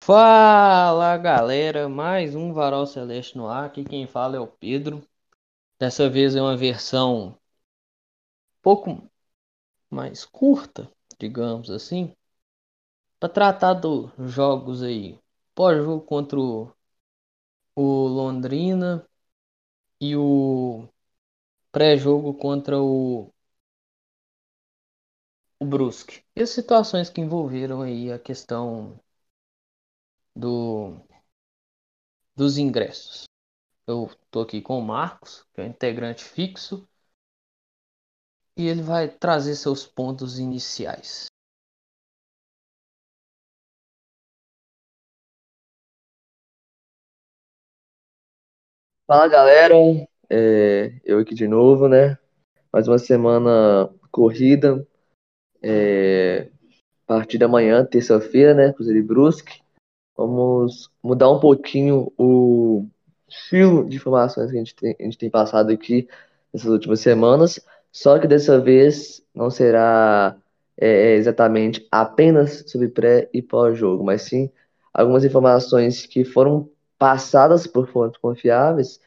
Fala galera, mais um Varal Celeste no ar. Aqui quem fala é o Pedro. Dessa vez é uma versão pouco mais curta, digamos assim, para tratar dos jogos aí. Pós-jogo contra o Londrina e o pré-jogo contra o, o Brusque. E as situações que envolveram aí a questão do, dos ingressos. Eu estou aqui com o Marcos, que é um integrante fixo, e ele vai trazer seus pontos iniciais. Fala galera, é, eu aqui de novo, né? Mais uma semana corrida. É, a partir da manhã, terça-feira, né? Cruzeiro e Brusque. Vamos mudar um pouquinho o estilo de informações que a gente tem, a gente tem passado aqui nessas últimas semanas. Só que dessa vez não será é, exatamente apenas sobre pré e pós-jogo, mas sim algumas informações que foram passadas por fontes confiáveis,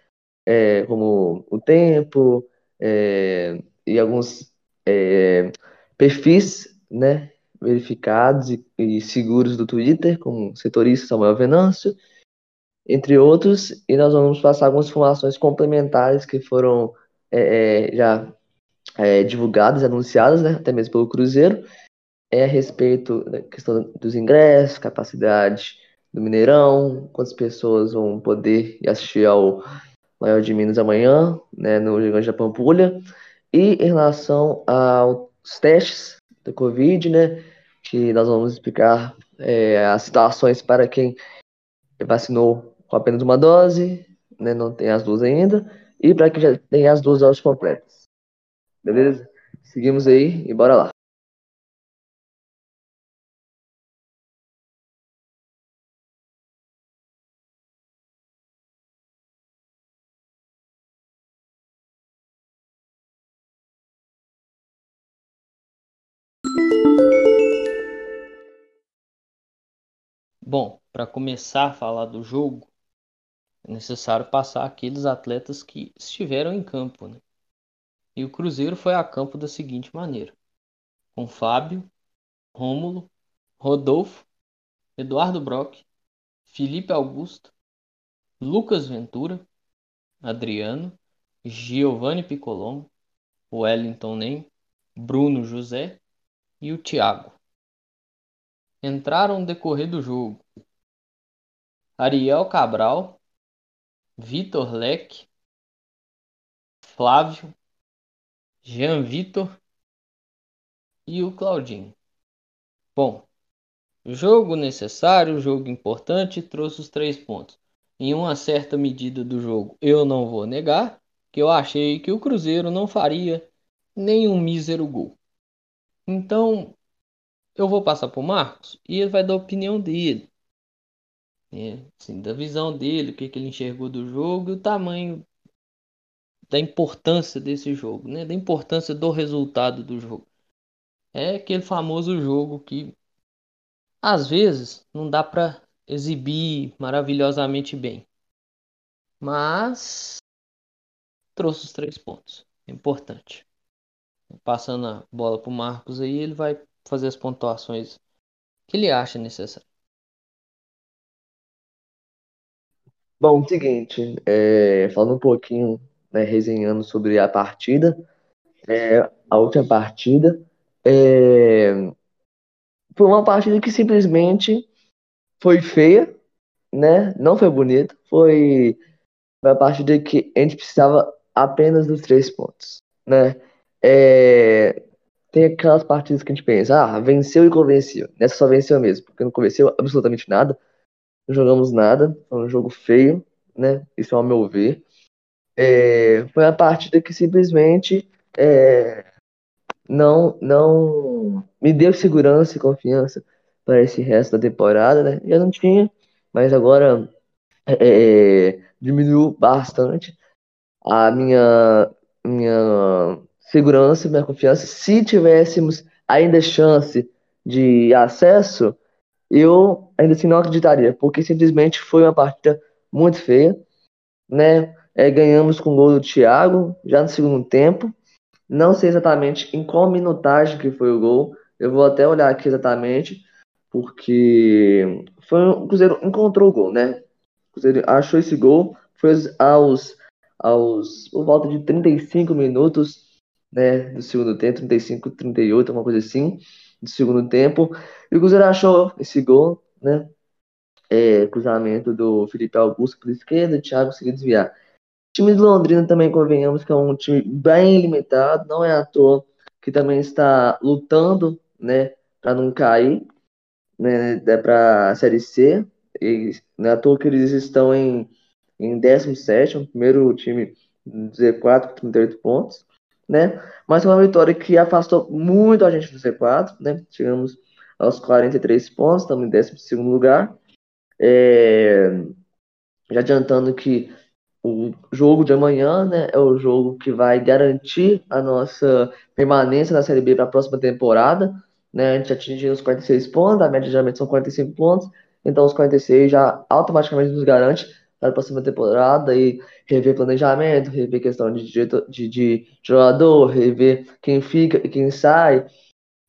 é, como o tempo é, e alguns é, perfis, né, verificados e, e, seguros do Twitter, como o setorista Samuel Venâncio, entre outros, e nós vamos passar algumas informações complementares que foram é, é, já é, divulgadas anunciadas, né, até mesmo pelo Cruzeiro, é a respeito da questão dos ingressos, capacidade do Mineirão, quantas pessoas vão poder assistir ao Maior de Minas amanhã, né, no Gigante da Pampulha, e em relação aos testes da Covid, né, que nós vamos explicar é, as situações para quem vacinou com apenas uma dose, né, não tem as duas ainda, e para quem já tem as duas doses completas. Beleza? Seguimos aí e bora lá. Bom, para começar a falar do jogo, é necessário passar aqueles atletas que estiveram em campo. Né? E o Cruzeiro foi a campo da seguinte maneira: com Fábio, Rômulo, Rodolfo, Eduardo Brock, Felipe Augusto, Lucas Ventura, Adriano, Giovanni Piccolombo, Wellington Nem, Bruno José e o Thiago. Entraram no decorrer do jogo Ariel Cabral, Vitor Leque, Flávio, Jean Vitor e o Claudinho. Bom, jogo necessário, jogo importante, trouxe os três pontos. Em uma certa medida do jogo, eu não vou negar que eu achei que o Cruzeiro não faria nenhum mísero gol. Então, eu vou passar para o Marcos e ele vai dar a opinião dele né? Assim, da visão dele, o que, que ele enxergou do jogo e o tamanho da importância desse jogo, né? da importância do resultado do jogo. É aquele famoso jogo que às vezes não dá para exibir maravilhosamente bem, mas trouxe os três pontos, é importante. Passando a bola para o Marcos aí, ele vai fazer as pontuações que ele acha necessário. Bom, seguinte, é, falando um pouquinho, né, resenhando sobre a partida, é, a última partida, é, foi uma partida que simplesmente foi feia, né? Não foi bonita, foi uma partida que a gente precisava apenas dos três pontos, né? É, tem aquelas partidas que a gente pensa, ah, venceu e convenceu. Nessa só venceu mesmo, porque não convenceu absolutamente nada não jogamos nada, foi um jogo feio, né? Isso é ao meu ver. É, foi a partida que simplesmente é, não, não me deu segurança e confiança para esse resto da temporada, né? Já não tinha, mas agora é, é diminuiu bastante a minha minha segurança, minha confiança. Se tivéssemos ainda chance de acesso, eu ainda assim não acreditaria, porque simplesmente foi uma partida muito feia, né? É, ganhamos com o gol do Thiago já no segundo tempo. Não sei exatamente em qual minutagem que foi o gol. Eu vou até olhar aqui exatamente, porque foi, o Cruzeiro encontrou o gol, né? O Cruzeiro achou esse gol, foi aos, aos por volta de 35 minutos né, do segundo tempo, 35, 38, alguma coisa assim, do segundo tempo. E o Cruzeiro achou esse gol, né? É, cruzamento do Felipe Augusto pela esquerda, o Thiago conseguiu desviar. O time de Londrina também, convenhamos que é um time bem limitado, não é à toa que também está lutando, né, para não cair, né, para a Série C. E não é à toa que eles estão em, em 17, o primeiro time do Z4 com 38 pontos, né? Mas uma vitória que afastou muito a gente do Z4, né? Chegamos aos 43 pontos, estamos em 12 lugar. É... Já adiantando que o jogo de amanhã né, é o jogo que vai garantir a nossa permanência na Série B para a próxima temporada. Né? A gente atingiu os 46 pontos, a média geralmente são 45 pontos, então os 46 já automaticamente nos garante para a próxima temporada e rever planejamento, rever questão de, de, de jogador, rever quem fica e quem sai,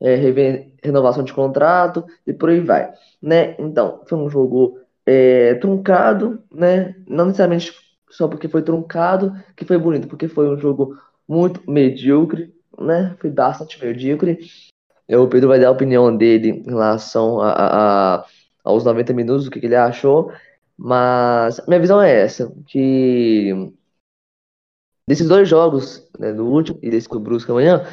é, rever renovação de contrato e por aí vai. Né? Então, foi um jogo é, truncado, né? não necessariamente só porque foi truncado que foi bonito, porque foi um jogo muito medíocre, né? Foi bastante medíocre. O Pedro vai dar a opinião dele em relação a, a, a aos 90 minutos, o que, que, ele achou. Mas minha visão é essa, que desses dois jogos, né, do último e desse com o Brusque amanhã,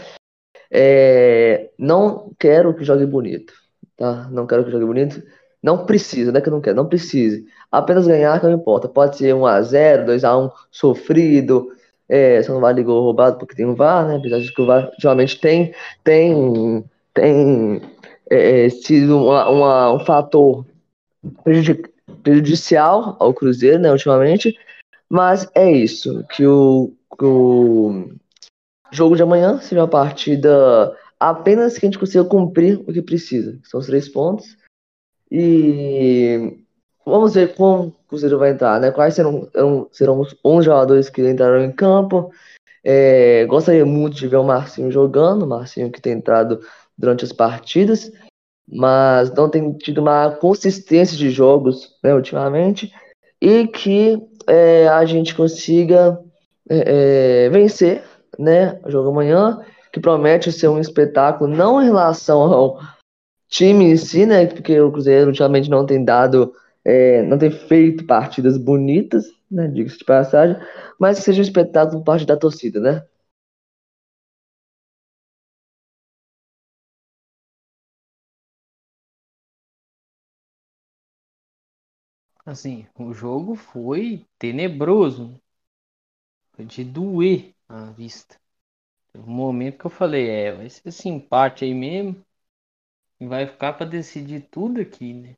é, não quero que jogue bonito, tá? Não quero que jogue bonito. Não precisa, não é que eu não quero, não precise. Apenas ganhar que não importa. Pode ser 1x0, 2x1 sofrido. É, só não vale gol roubado porque tem um VAR, né? Apesar de que o VAR geralmente tem, tem, tem é, é sido uma, uma, um fator prejudicial ao Cruzeiro, né, ultimamente. Mas é isso, que o, que o jogo de amanhã seja uma partida apenas que a gente consiga cumprir o que precisa. São os três pontos. E vamos ver como o Cruzeiro vai entrar, né? Quais serão, serão os 11 jogadores que entraram em campo. É, gostaria muito de ver o Marcinho jogando, o Marcinho que tem entrado durante as partidas, mas não tem tido uma consistência de jogos né, ultimamente, e que é, a gente consiga é, é vencer né, o jogo amanhã, que promete ser um espetáculo, não em relação ao time em si, né? Porque o Cruzeiro ultimamente não tem dado, é, não tem feito partidas bonitas, né? Diga-se de passagem, mas que seja um espetáculo por parte da torcida, né? Assim, o jogo foi tenebroso. Foi de doer a vista. Teve um momento que eu falei, é, vai ser esse empate aí mesmo vai ficar para decidir tudo aqui, né?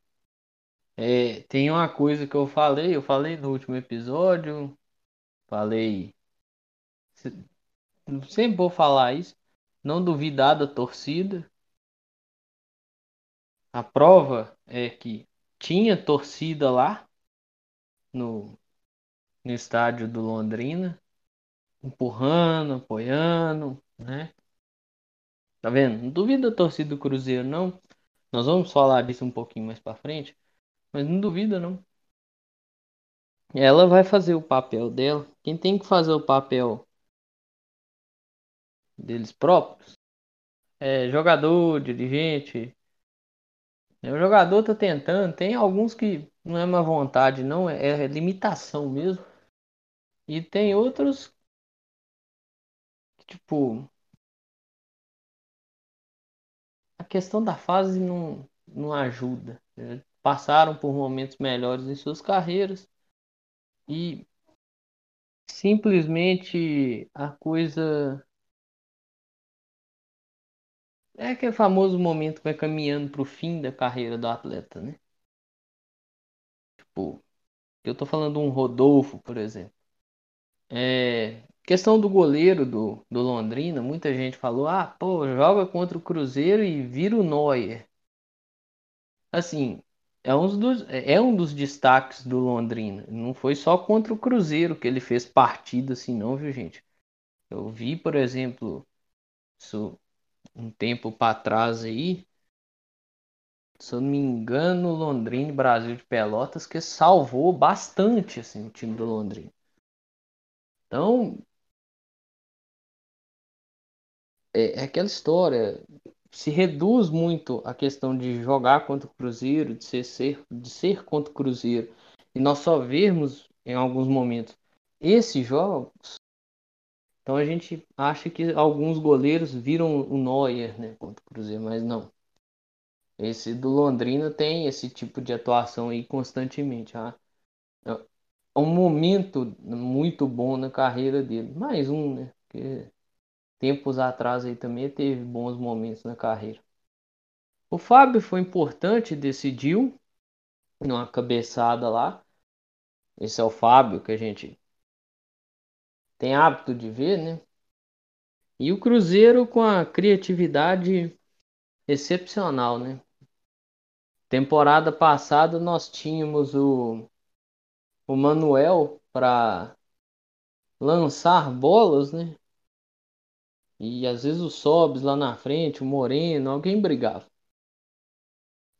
É, tem uma coisa que eu falei, eu falei no último episódio, falei, sempre vou falar isso, não duvidar da torcida. A prova é que tinha torcida lá no, no estádio do Londrina, empurrando, apoiando, né? Tá vendo? Não duvido da torcida do Cruzeiro, não. Nós vamos falar disso um pouquinho mais pra frente. Mas não duvida, não. Ela vai fazer o papel dela. Quem tem que fazer o papel deles próprios é jogador, dirigente. O jogador tá tentando. Tem alguns que não é má vontade, não. É, é limitação mesmo. E tem outros que, tipo, a questão da fase não, não ajuda. Né? Passaram por momentos melhores em suas carreiras e simplesmente a coisa é aquele famoso momento que vai caminhando para o fim da carreira do atleta, né? Tipo, eu tô falando um Rodolfo, por exemplo. É, Questão do goleiro do, do Londrina, muita gente falou: ah, pô, joga contra o Cruzeiro e vira o Neuer. Assim, é um dos, é um dos destaques do Londrina. Não foi só contra o Cruzeiro que ele fez partida assim, não, viu, gente? Eu vi, por exemplo, isso um tempo para trás aí, se eu não me engano, Londrina e Brasil de Pelotas, que salvou bastante assim, o time do Londrina. Então, é, é aquela história. Se reduz muito a questão de jogar contra o Cruzeiro, de ser, ser, de ser contra o Cruzeiro, e nós só vermos em alguns momentos esses jogos. Então a gente acha que alguns goleiros viram o Neuer né, contra o Cruzeiro, mas não. Esse do Londrina tem esse tipo de atuação aí constantemente. Ah. É um momento muito bom na carreira dele. Mais um, né? Porque tempos atrás aí também teve bons momentos na carreira. O Fábio foi importante, decidiu numa cabeçada lá. Esse é o Fábio que a gente tem hábito de ver, né? E o Cruzeiro com a criatividade excepcional, né? Temporada passada nós tínhamos o, o Manuel para lançar bolas, né? E às vezes o Sobs lá na frente, o Moreno, alguém brigava.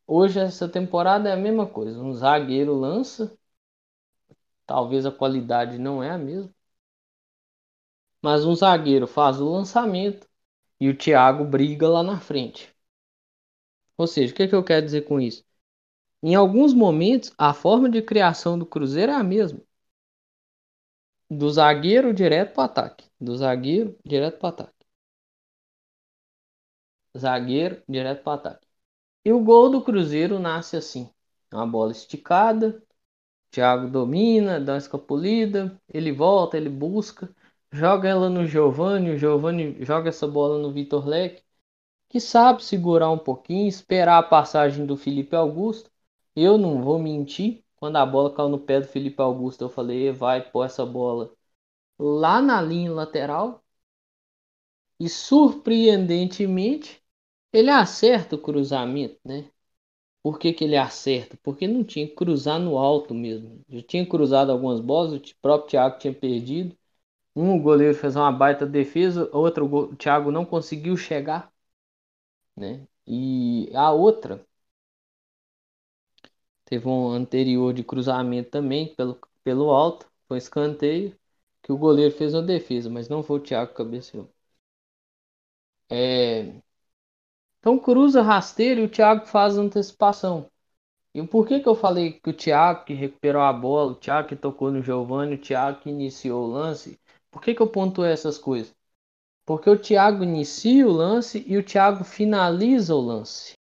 Hoje essa temporada é a mesma coisa. Um zagueiro lança, talvez a qualidade não é a mesma. Mas um zagueiro faz o lançamento e o Thiago briga lá na frente. Ou seja, o que, é que eu quero dizer com isso? Em alguns momentos, a forma de criação do Cruzeiro é a mesma. Do zagueiro direto para o ataque. Do zagueiro direto para o ataque zagueiro, direto para ataque. E o gol do Cruzeiro nasce assim: uma bola esticada, Thiago domina, dá uma escapulida, ele volta, ele busca, joga ela no Giovani, o Giovani joga essa bola no Vitor Leque, que sabe segurar um pouquinho, esperar a passagem do Felipe Augusto. Eu não vou mentir, quando a bola caiu no pé do Felipe Augusto, eu falei, vai pôr essa bola lá na linha lateral. E surpreendentemente, ele acerta o cruzamento, né? Por que, que ele acerta? Porque não tinha que cruzar no alto mesmo. Já tinha cruzado algumas bolas, o próprio Thiago tinha perdido. Um goleiro fez uma baita defesa, outro o Thiago não conseguiu chegar, né? E a outra teve um anterior de cruzamento também pelo, pelo alto, foi escanteio que o goleiro fez uma defesa, mas não foi o Thiago cabeceou. É, então cruza rasteiro e o Thiago faz antecipação. E por que, que eu falei que o Thiago que recuperou a bola, o Thiago que tocou no Giovanni, o Thiago que iniciou o lance? Por que, que eu pontuei essas coisas? Porque o Thiago inicia o lance e o Thiago finaliza o lance.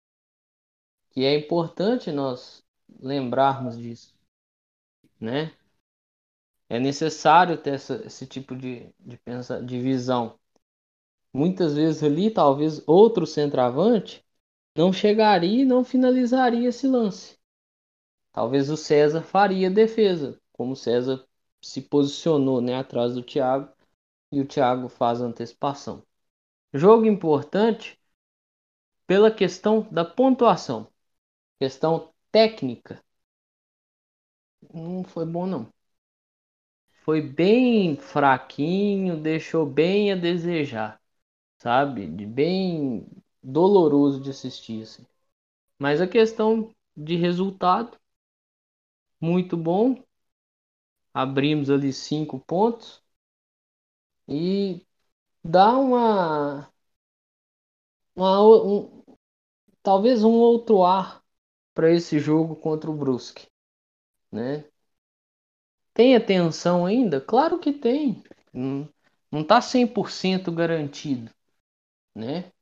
E é importante nós lembrarmos disso, né? É necessário ter essa, esse tipo de, de, pensa, de visão muitas vezes ali, talvez outro centroavante não chegaria e não finalizaria esse lance. Talvez o César faria defesa, como o César se posicionou né, atrás do Thiago e o Thiago faz a antecipação. Jogo importante pela questão da pontuação, questão técnica. Não foi bom não. Foi bem fraquinho, deixou bem a desejar sabe? De bem doloroso de assistir, assim. Mas a questão de resultado, muito bom. Abrimos ali cinco pontos e dá uma, uma um, talvez um outro ar para esse jogo contra o Brusque, né? Tem atenção ainda? Claro que tem. Não, não tá 100% garantido né?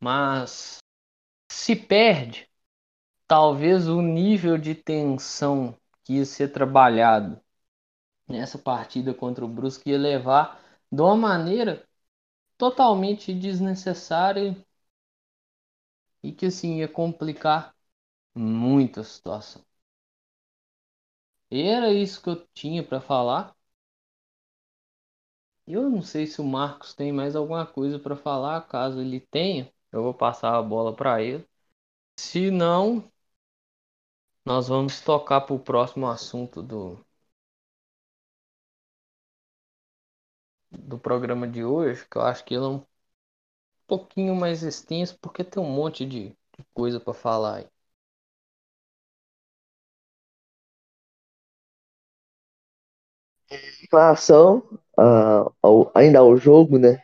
Mas se perde, talvez o nível de tensão que ia ser trabalhado nessa partida contra o Brusque ia levar de uma maneira totalmente desnecessária e que assim ia complicar muito a situação. Era isso que eu tinha para falar. Eu não sei se o Marcos tem mais alguma coisa para falar. Caso ele tenha, eu vou passar a bola para ele. Se não, nós vamos tocar para o próximo assunto do, do programa de hoje, que eu acho que ele é um pouquinho mais extenso, porque tem um monte de, de coisa para falar aí. Em relação ao, ainda ao jogo, né?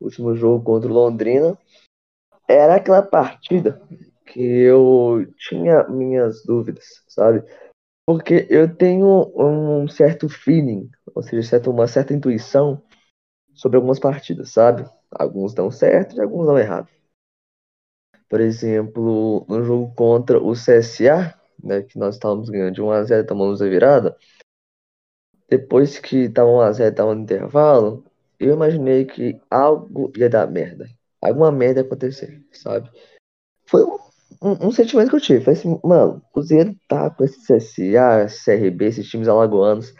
O último jogo contra o Londrina, era aquela partida que eu tinha minhas dúvidas, sabe? Porque eu tenho um certo feeling, ou seja, uma certa intuição sobre algumas partidas, sabe? Alguns dão certo e alguns dão errado. Por exemplo, no jogo contra o CSA, né, que nós estávamos ganhando de 1 a 0, tomamos a virada. Depois que estava 1 a 0, estava no intervalo, eu imaginei que algo ia dar merda. Alguma merda ia acontecer, sabe? Foi um, um- um sentimento que eu tive. Falei assim, mano, o Cruzeiro tá com esse CSA, CRB, esses times alagoanos.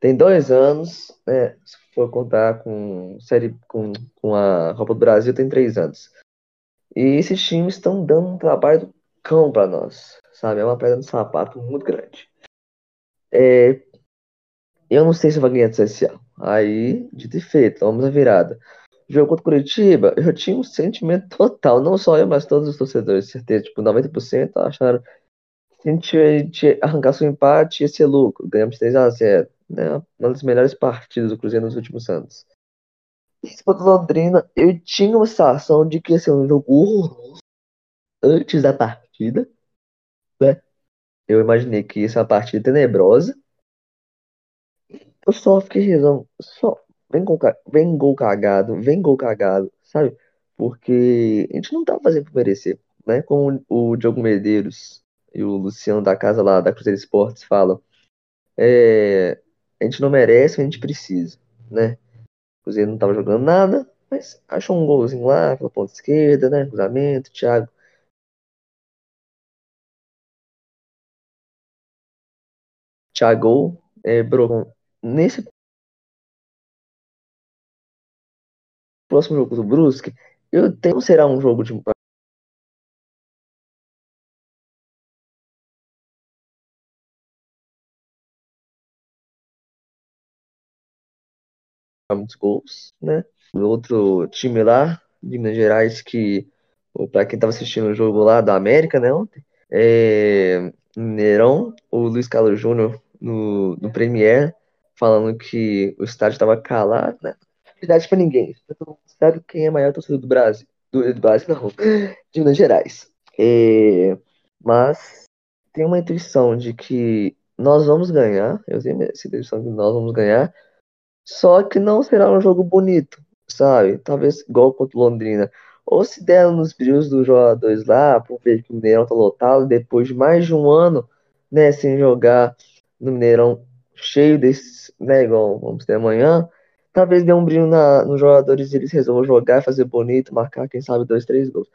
Tem dois anos, né? Se for contar com, série, com, com a Copa do Brasil, tem três anos. E esses times estão dando um trabalho do cão pra nós, sabe? É uma pedra no sapato muito grande. É, eu não sei se vai ganhar do CSA. Aí, dito e feito, vamos à virada. Jogo contra Curitiba, eu tinha um sentimento total, não só eu, mas todos os torcedores, certeza, tipo, 90% acharam que a gente ia- a gente ia arrancar seu empate ia ser lucro. Ganhamos 3 a 0 né? Uma das melhores partidas do Cruzeiro nos últimos anos. Esse contra o Londrina, eu tinha uma sensação de que ia ser um jogo horroroso antes da partida, né? Eu imaginei que ia ser uma partida tenebrosa. Eu só fiquei rezando, só vem gol, vem gol cagado, vem gol cagado, sabe? Porque a gente não tá fazendo por merecer, né? Como o Diogo Medeiros e o Luciano da casa lá da Cruzeiro Esportes falam, é, a gente não merece, a gente precisa, né? O Cruzeiro não tava jogando nada, mas achou um golzinho lá pela ponta esquerda, né? Cruzamento, Thiago, Thiago, é, Brocon. Nesse próximo jogo do Brusque, eu tenho será um jogo de muitos gols, né? Outro time lá, de Minas Gerais, que, para quem tava assistindo o jogo lá da América, né, ontem, é, Mineirão, o Luiz Carlos Júnior no, no Premier, falando que o estádio tava calado, né? Verdade pra ninguém. Sabe quem é maior torcedor do Brasil. Do, do Brasil, não, de Minas Gerais. É, mas tem uma intuição de que nós vamos ganhar. Eu tenho essa intuição de que nós vamos ganhar. Só que não será um jogo bonito, sabe? Talvez igual contra o Londrina. Ou se der nos brilhos dos jogadores lá, por ver que o Mineirão tá lotado, depois de mais de um ano, né, sem jogar no Mineirão cheio desses, né, igual vamos ter amanhã, talvez dê um brilho na, nos jogadores e eles resolvam jogar, fazer bonito, marcar, quem sabe, dois, três gols.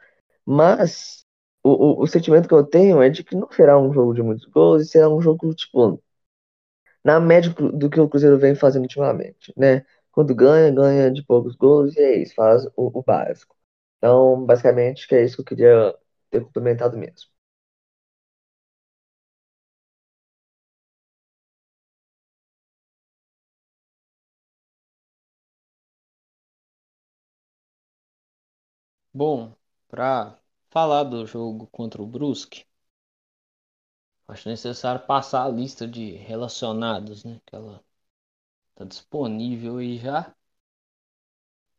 Mas o, o, o sentimento que eu tenho é de que não será um jogo de muitos gols, e será um jogo, tipo, na média do que o Cruzeiro vem fazendo ultimamente, né? Quando ganha, ganha de poucos gols e é isso, faz o, o básico. Então, basicamente, que é isso que eu queria ter complementado mesmo. Bom, para falar do jogo contra o Brusque, acho necessário passar a lista de relacionados, né? Que ela tá disponível aí já.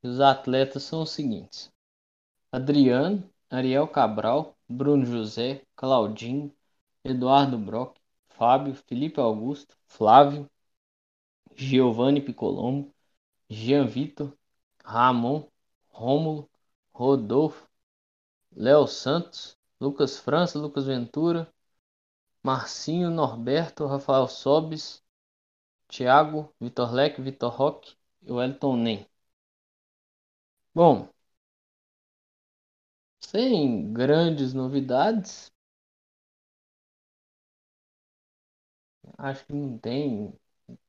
Os atletas são os seguintes: Adriano, Ariel Cabral, Bruno José, Claudinho, Eduardo Brock, Fábio, Felipe Augusto, Flávio, Giovanni Piccolombo, Jean Vitor, Ramon, Rômulo, Rodolfo, Léo Santos, Lucas França, Lucas Ventura, Marcinho, Norberto, Rafael Sobis, Thiago, Vitor Leque, Vitor Roque e Wellington Nem. Bom, sem grandes novidades, acho que não tem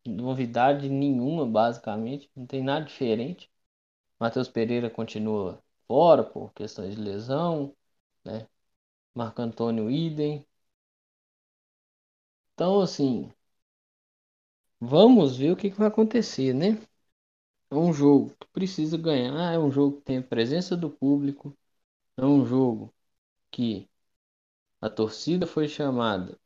novidade nenhuma, basicamente, não tem nada diferente. Matheus Pereira continua fora por questões de lesão, né? Marco Antônio idem. Então, assim, vamos ver o que, que vai acontecer, né? É um jogo que precisa ganhar, é um jogo que tem a presença do público, é um jogo que a torcida foi chamada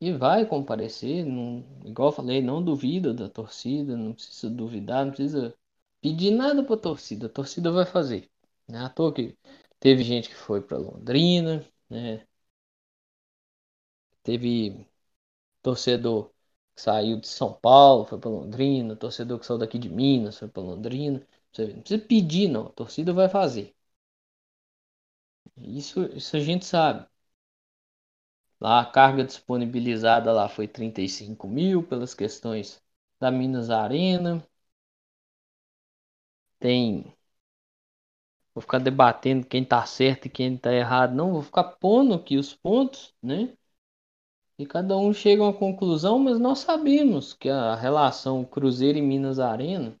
e vai comparecer, não, igual eu falei, não duvida da torcida, não precisa duvidar, não precisa pedir nada para a torcida, a torcida vai fazer. Né? À toa que teve gente que foi para Londrina, né? Teve torcedor que saiu de São Paulo, foi para Londrina, torcedor que saiu daqui de Minas, foi para Londrina. Não precisa pedir, não, a torcida vai fazer. Isso, isso a gente sabe. Lá a carga disponibilizada lá foi 35 mil pelas questões da Minas Arena. Tem. Vou ficar debatendo quem tá certo e quem tá errado. Não, vou ficar pondo aqui os pontos, né? E cada um chega a uma conclusão, mas nós sabemos que a relação Cruzeiro e Minas Arena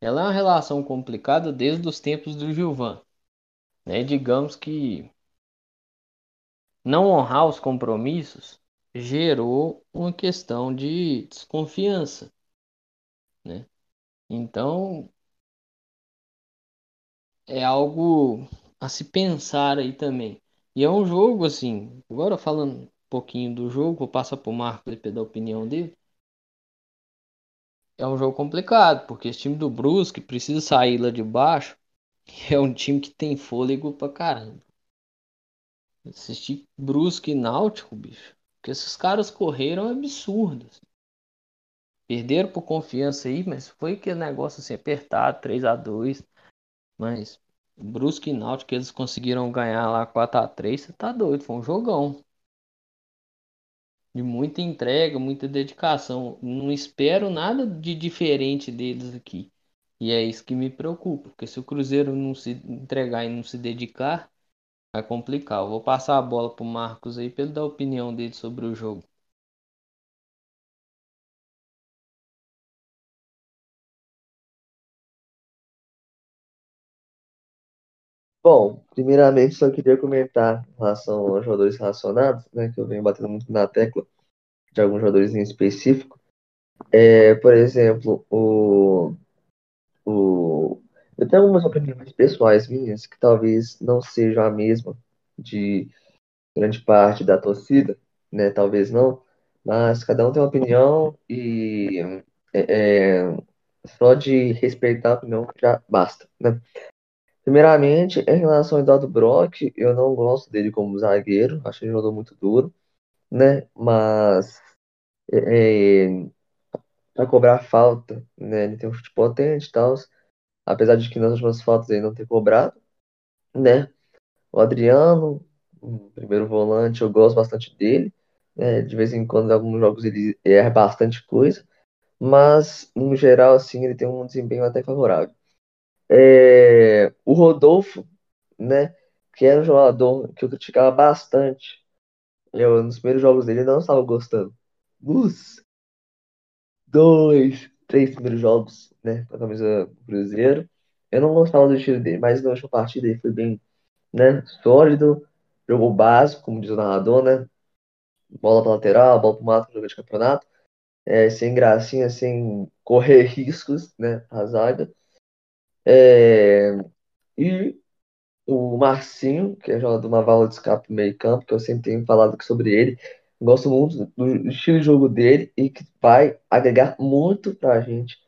ela é uma relação complicada desde os tempos do Gilvan. Né? Digamos que não honrar os compromissos gerou uma questão de desconfiança, né? Então é algo a se pensar aí também. E é um jogo assim, agora falando pouquinho do jogo, vou passar para o Marco ele dar a opinião dele. É um jogo complicado, porque esse time do Brusque precisa sair lá de baixo. É um time que tem fôlego pra caramba. Assistir Brusque e Náutico, bicho. que esses caras correram é absurdo. Assim. Perderam por confiança aí, mas foi que negócio assim apertado, 3 a 2 Mas Brusque e Náutico eles conseguiram ganhar lá 4 a 3 você tá doido, foi um jogão. De muita entrega, muita dedicação. Não espero nada de diferente deles aqui. E é isso que me preocupa, porque se o Cruzeiro não se entregar e não se dedicar, vai complicar. Eu vou passar a bola pro Marcos aí para ele dar a opinião dele sobre o jogo. Bom, primeiramente só queria comentar em relação aos jogadores relacionados, né, que eu venho batendo muito na tecla de alguns jogadores em específico. É, por exemplo, o, o, eu tenho algumas opiniões pessoais minhas que talvez não sejam a mesma de grande parte da torcida, né? Talvez não, mas cada um tem uma opinião e é, é, só de respeitar a opinião já basta, né? Primeiramente, em relação ao Eduardo Brock, eu não gosto dele como zagueiro, acho ele um jogador muito duro, né? Mas é, é para cobrar falta, né? Ele tem um chute potente e tal, apesar de que nas últimas faltas ele não ter cobrado, né? O Adriano, o primeiro volante, eu gosto bastante dele. Né? De vez em quando, em alguns jogos, ele erra bastante coisa. Mas, no geral, assim, ele tem um desempenho até favorável. É, o Rodolfo, né? Que era um jogador que eu criticava bastante. Eu, nos primeiros jogos dele, não estava gostando. Nos dois, três primeiros jogos, né? Com a camisa do Cruzeiro. Eu não gostava do estilo dele, mas na última partida ele foi bem né? Sólido, jogou básico, como diz o narrador, né? Bola para lateral, bola para mato, jogo de campeonato. É, sem gracinha, sem correr riscos, né? A zaga. É, e o Marcinho, que é jogador de uma válvula de escape meio campo, que eu sempre tenho falado sobre ele. Gosto muito do estilo de jogo dele e que vai agregar muito para a gente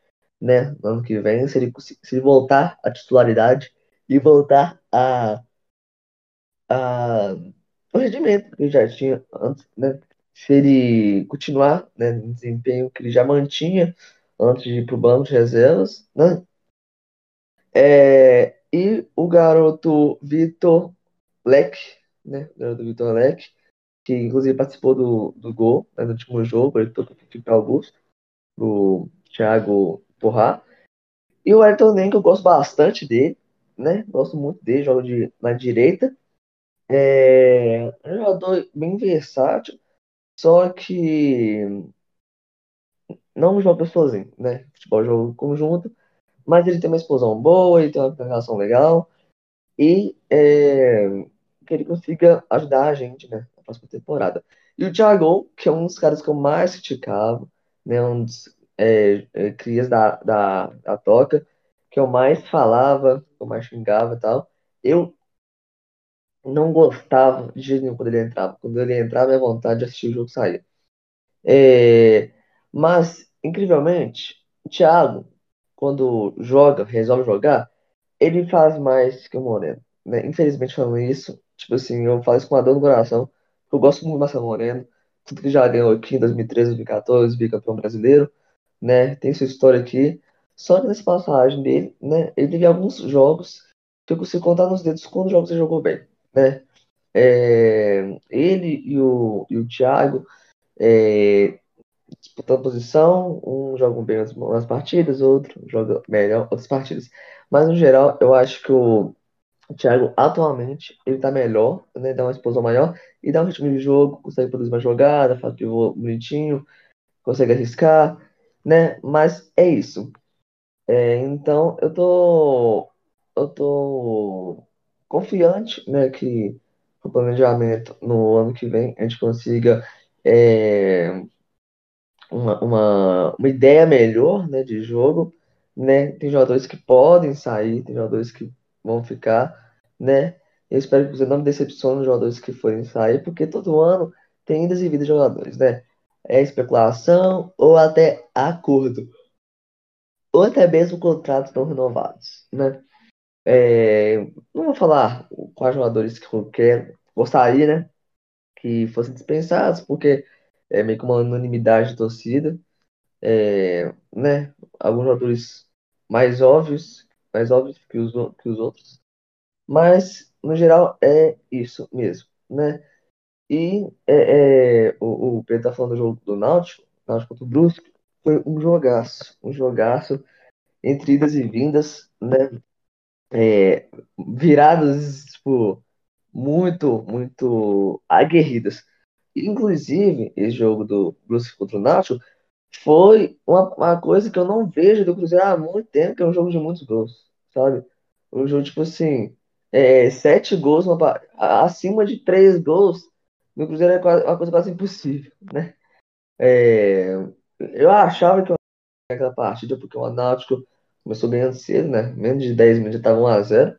né, no ano que vem, se ele, se voltar à titularidade e voltar a a, rendimento que ele já tinha antes, né? Se ele continuar né, no desempenho que ele já mantinha antes de ir para o banco de reservas, né? É, e o garoto Vitor Leque, né? O garoto Vitor Leque, que inclusive participou do, do gol né, no último jogo, ele tocou para o Augusto, o Thiago Porra. E o Ayrton Nem, que eu gosto bastante dele, né? Gosto muito dele, joga de, na direita. É, é um jogador bem versátil. Só que não joga sozinho, né? Futebol em conjunto, mas ele tem uma explosão boa, ele tem uma relação legal e é, que ele consiga ajudar a gente, né, na próxima temporada. E o Thiago, que é um dos caras que eu mais criticava, né, um dos é, é, crias da, da, da Toca, que eu mais falava, que eu mais xingava e tal, eu não gostava de jeito nenhum quando ele entrava. Quando ele entrava, minha vontade de assistir o jogo saía. É, mas, incrivelmente, o Thiago, quando joga, resolve jogar, ele faz mais que o Moreno, né? Infelizmente falando isso, tipo assim, eu falo isso com a dor no coração, eu gosto muito do Marcelo Moreno, tudo que já ganhou aqui em 2013, 2014, bicampeão brasileiro, né? Tem sua história aqui. Só que nessa passagem dele, né? Ele teve alguns jogos que eu consigo contar nos dedos quando jogos ele jogou bem, né? É, ele e o, e o Thiago é, disputando posição, um joga bem nas partidas, outro joga melhor outras partidas. Mas no geral, eu acho que o Thiago atualmente ele tá melhor, né? Dá uma explosão maior e dá um ritmo de jogo, consegue produzir uma jogada, faz pivô bonitinho, consegue arriscar, né? Mas é isso. É, então eu tô eu tô confiante, né, que o planejamento no ano que vem a gente consiga é, uma, uma, uma ideia melhor, né, de jogo, né? Tem jogadores que podem sair, tem jogadores que vão ficar, né? Eu espero que você não me decepcione os jogadores que forem sair, porque todo ano tem idas e vidas de jogadores, né? É especulação ou até acordo, ou até mesmo contratos não renovados, né? É, não vou falar quais jogadores que eu quero, gostaria, né? Que fossem dispensados, porque é meio que uma unanimidade de torcida é, né, alguns jogadores mais óbvios, mais óbvios que os, que os outros, mas no geral é isso mesmo, né? E é, é, o, o Pedro tá falando do jogo do Náutico, Náutico contra o Brusque, foi um jogaço, um jogaço entre idas e vindas, né? É, viradas, tipo, muito, muito aguerridas. Inclusive, esse jogo do Brusque contra o Náutico foi uma, uma coisa que eu não vejo do Cruzeiro há muito tempo, que é um jogo de muitos gols, sabe? Um jogo, tipo assim, é, sete gols, uma a- acima de três gols, no Cruzeiro é quase- uma coisa quase impossível, né? É, eu achava que aquela partida, porque o Náutico começou ganhando cedo, né? Menos de 10 minutos já estava 1x0.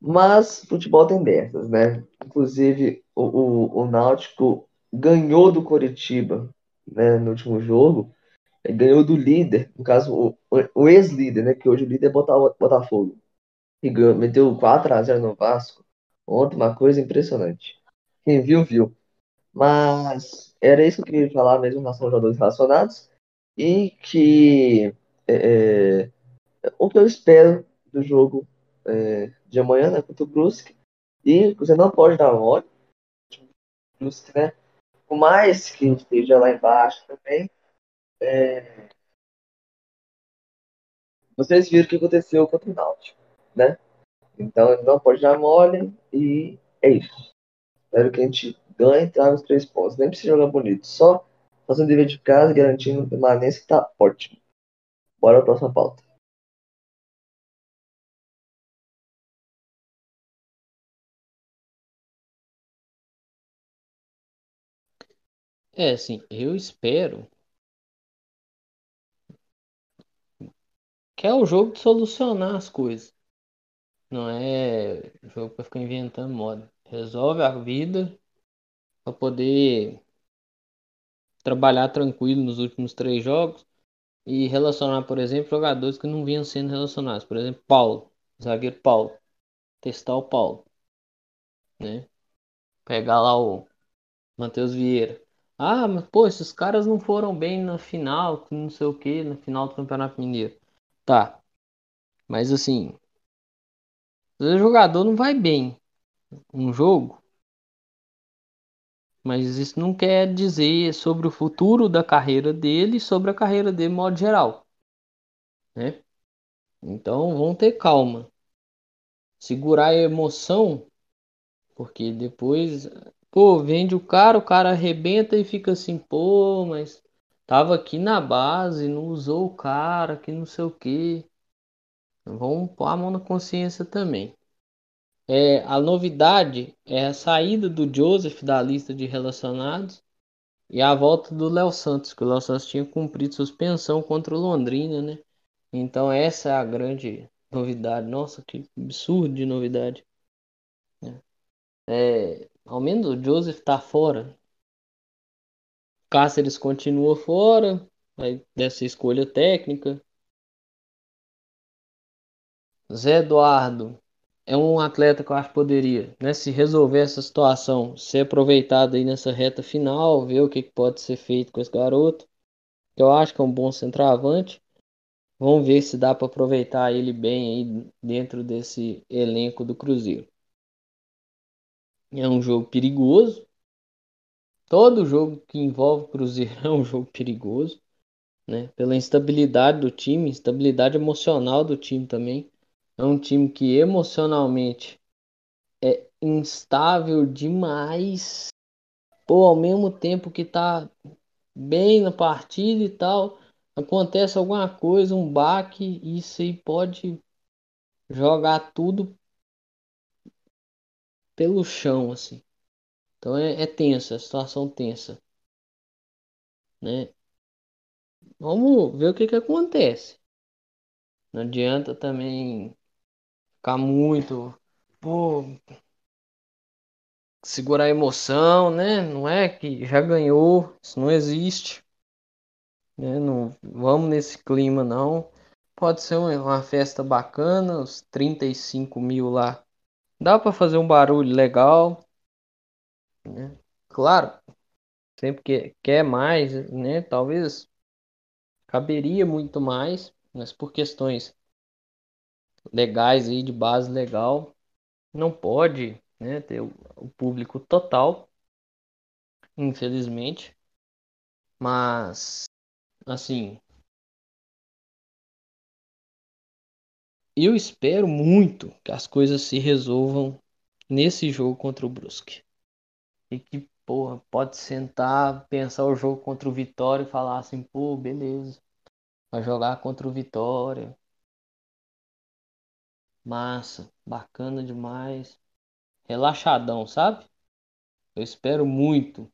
Mas futebol tem dessas, né? Inclusive, o, o, o Náutico ganhou do Coritiba, né, no último jogo. Ele ganhou do líder, no caso, o, o ex-líder, né? Que hoje o líder é Bota- Botafogo. E ganhou, meteu 4x0 no Vasco. Ontem, uma coisa impressionante. Quem viu, viu. Mas era isso que eu queria falar mesmo em relação aos jogadores relacionados. E que é, o que eu espero do jogo é, de amanhã, né, contra o Brusque. E você não pode dar mole. Brusque, né? Por mais que esteja lá embaixo também. é, vocês viram o que aconteceu contra o Náutico, né? Então ele não pode dar mole e é isso. Espero que a gente ganhe e traga os três pontos. Nem precisa jogar bonito, só fazendo dever de casa, garantindo permanência, tá ótimo. Bora para a próxima pauta. É, assim, eu espero que é o jogo de solucionar as coisas. Não é jogo pra ficar inventando moda. Resolve a vida pra poder trabalhar tranquilo nos últimos três jogos e relacionar, por exemplo, jogadores que não vinham sendo relacionados. Por exemplo, Paulo, zagueiro Paulo. Testar o Paulo, né? Pegar lá o Matheus Vieira. Ah, mas pô, esses caras não foram bem na final, não sei o que, na final do Campeonato Mineiro. Tá, mas assim, o jogador não vai bem um jogo, mas isso não quer dizer sobre o futuro da carreira dele e sobre a carreira dele de modo geral, né? Então vamos ter calma. Segurar a emoção, porque depois pô, vende o cara, o cara arrebenta e fica assim, pô, mas tava aqui na base, não usou o cara, que não sei o que. Vamos pôr a mão na consciência também. É, a novidade é a saída do Joseph da lista de relacionados e a volta do Léo Santos, que o Léo Santos tinha cumprido suspensão contra o Londrina, né? Então essa é a grande novidade. Nossa, que absurdo de novidade. É, ao menos o Joseph tá fora. Cáceres continua fora, vai dessa escolha técnica. Zé Eduardo é um atleta que eu acho que poderia, né, se resolver essa situação, ser aproveitado aí nessa reta final, ver o que pode ser feito com esse garoto. Eu acho que é um bom centroavante. Vamos ver se dá para aproveitar ele bem aí dentro desse elenco do Cruzeiro. É um jogo perigoso. Todo jogo que envolve o Cruzeiro é um jogo perigoso, né? Pela instabilidade do time, instabilidade emocional do time também. É um time que emocionalmente é instável demais. Pô, ao mesmo tempo que tá bem na partida e tal, acontece alguma coisa, um baque, isso aí pode jogar tudo pelo chão, assim. Então é, é tensa, a situação tensa, né? Vamos ver o que que acontece. Não adianta também ficar muito, pô, segurar a emoção, né? Não é que já ganhou, isso não existe, né? Não vamos nesse clima não. Pode ser uma, festa bacana, os 35 mil lá. Dá para fazer um barulho legal, né? Claro, sempre que quer mais, né? Talvez caberia muito mais, mas por questões legais aí de base legal, não pode, né, ter o, público total, infelizmente. Mas assim, eu espero muito que as coisas se resolvam nesse jogo contra o Brusque. E que, porra, pode sentar, pensar o jogo contra o Vitória e falar assim, pô, beleza. Vai jogar contra o Vitória. Massa, bacana demais. Relaxadão, sabe? Eu espero muito.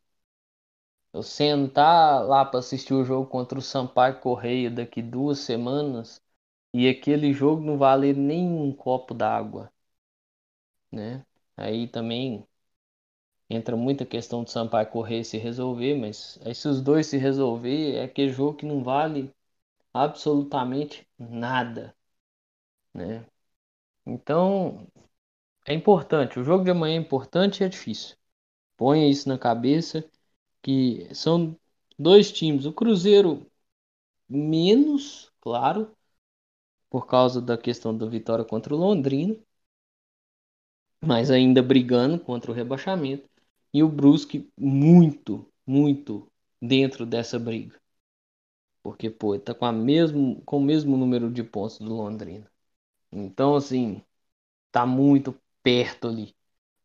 Eu sentar lá para assistir o jogo contra o Sampaio Correia daqui duas semanas e aquele jogo não valer nem um copo d'água, né? Aí também entra muita questão do Sampaio Correia se resolver, mas aí se os dois se resolver, é aquele jogo que não vale absolutamente nada, né? Então, é importante. O jogo de amanhã é importante e é difícil. Ponha isso na cabeça que são dois times. O Cruzeiro menos, claro, por causa da questão da vitória contra o Londrina, mas ainda brigando contra o rebaixamento. E o Brusque muito, muito dentro dessa briga. Porque, pô, tá com, a mesmo, com o mesmo número de pontos do Londrina. Então, assim, tá muito perto ali.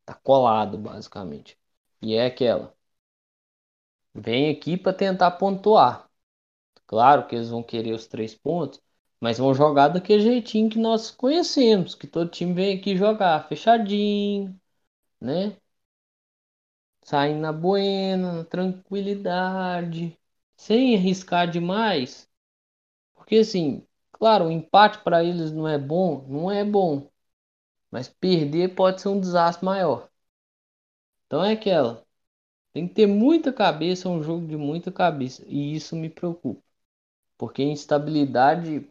Tá colado, basicamente. E é aquela. Vem aqui para tentar pontuar. Claro que eles vão querer os três pontos, mas vão jogar daquele jeitinho que nós conhecemos, que todo time vem aqui jogar fechadinho, né? Saindo na buena, na tranquilidade, sem arriscar demais. Porque assim, claro, o empate para eles não é bom, não é bom. Mas perder pode ser um desastre maior. Então é aquela. Tem que ter muita cabeça, é um jogo de muita cabeça. E isso me preocupa. Porque instabilidade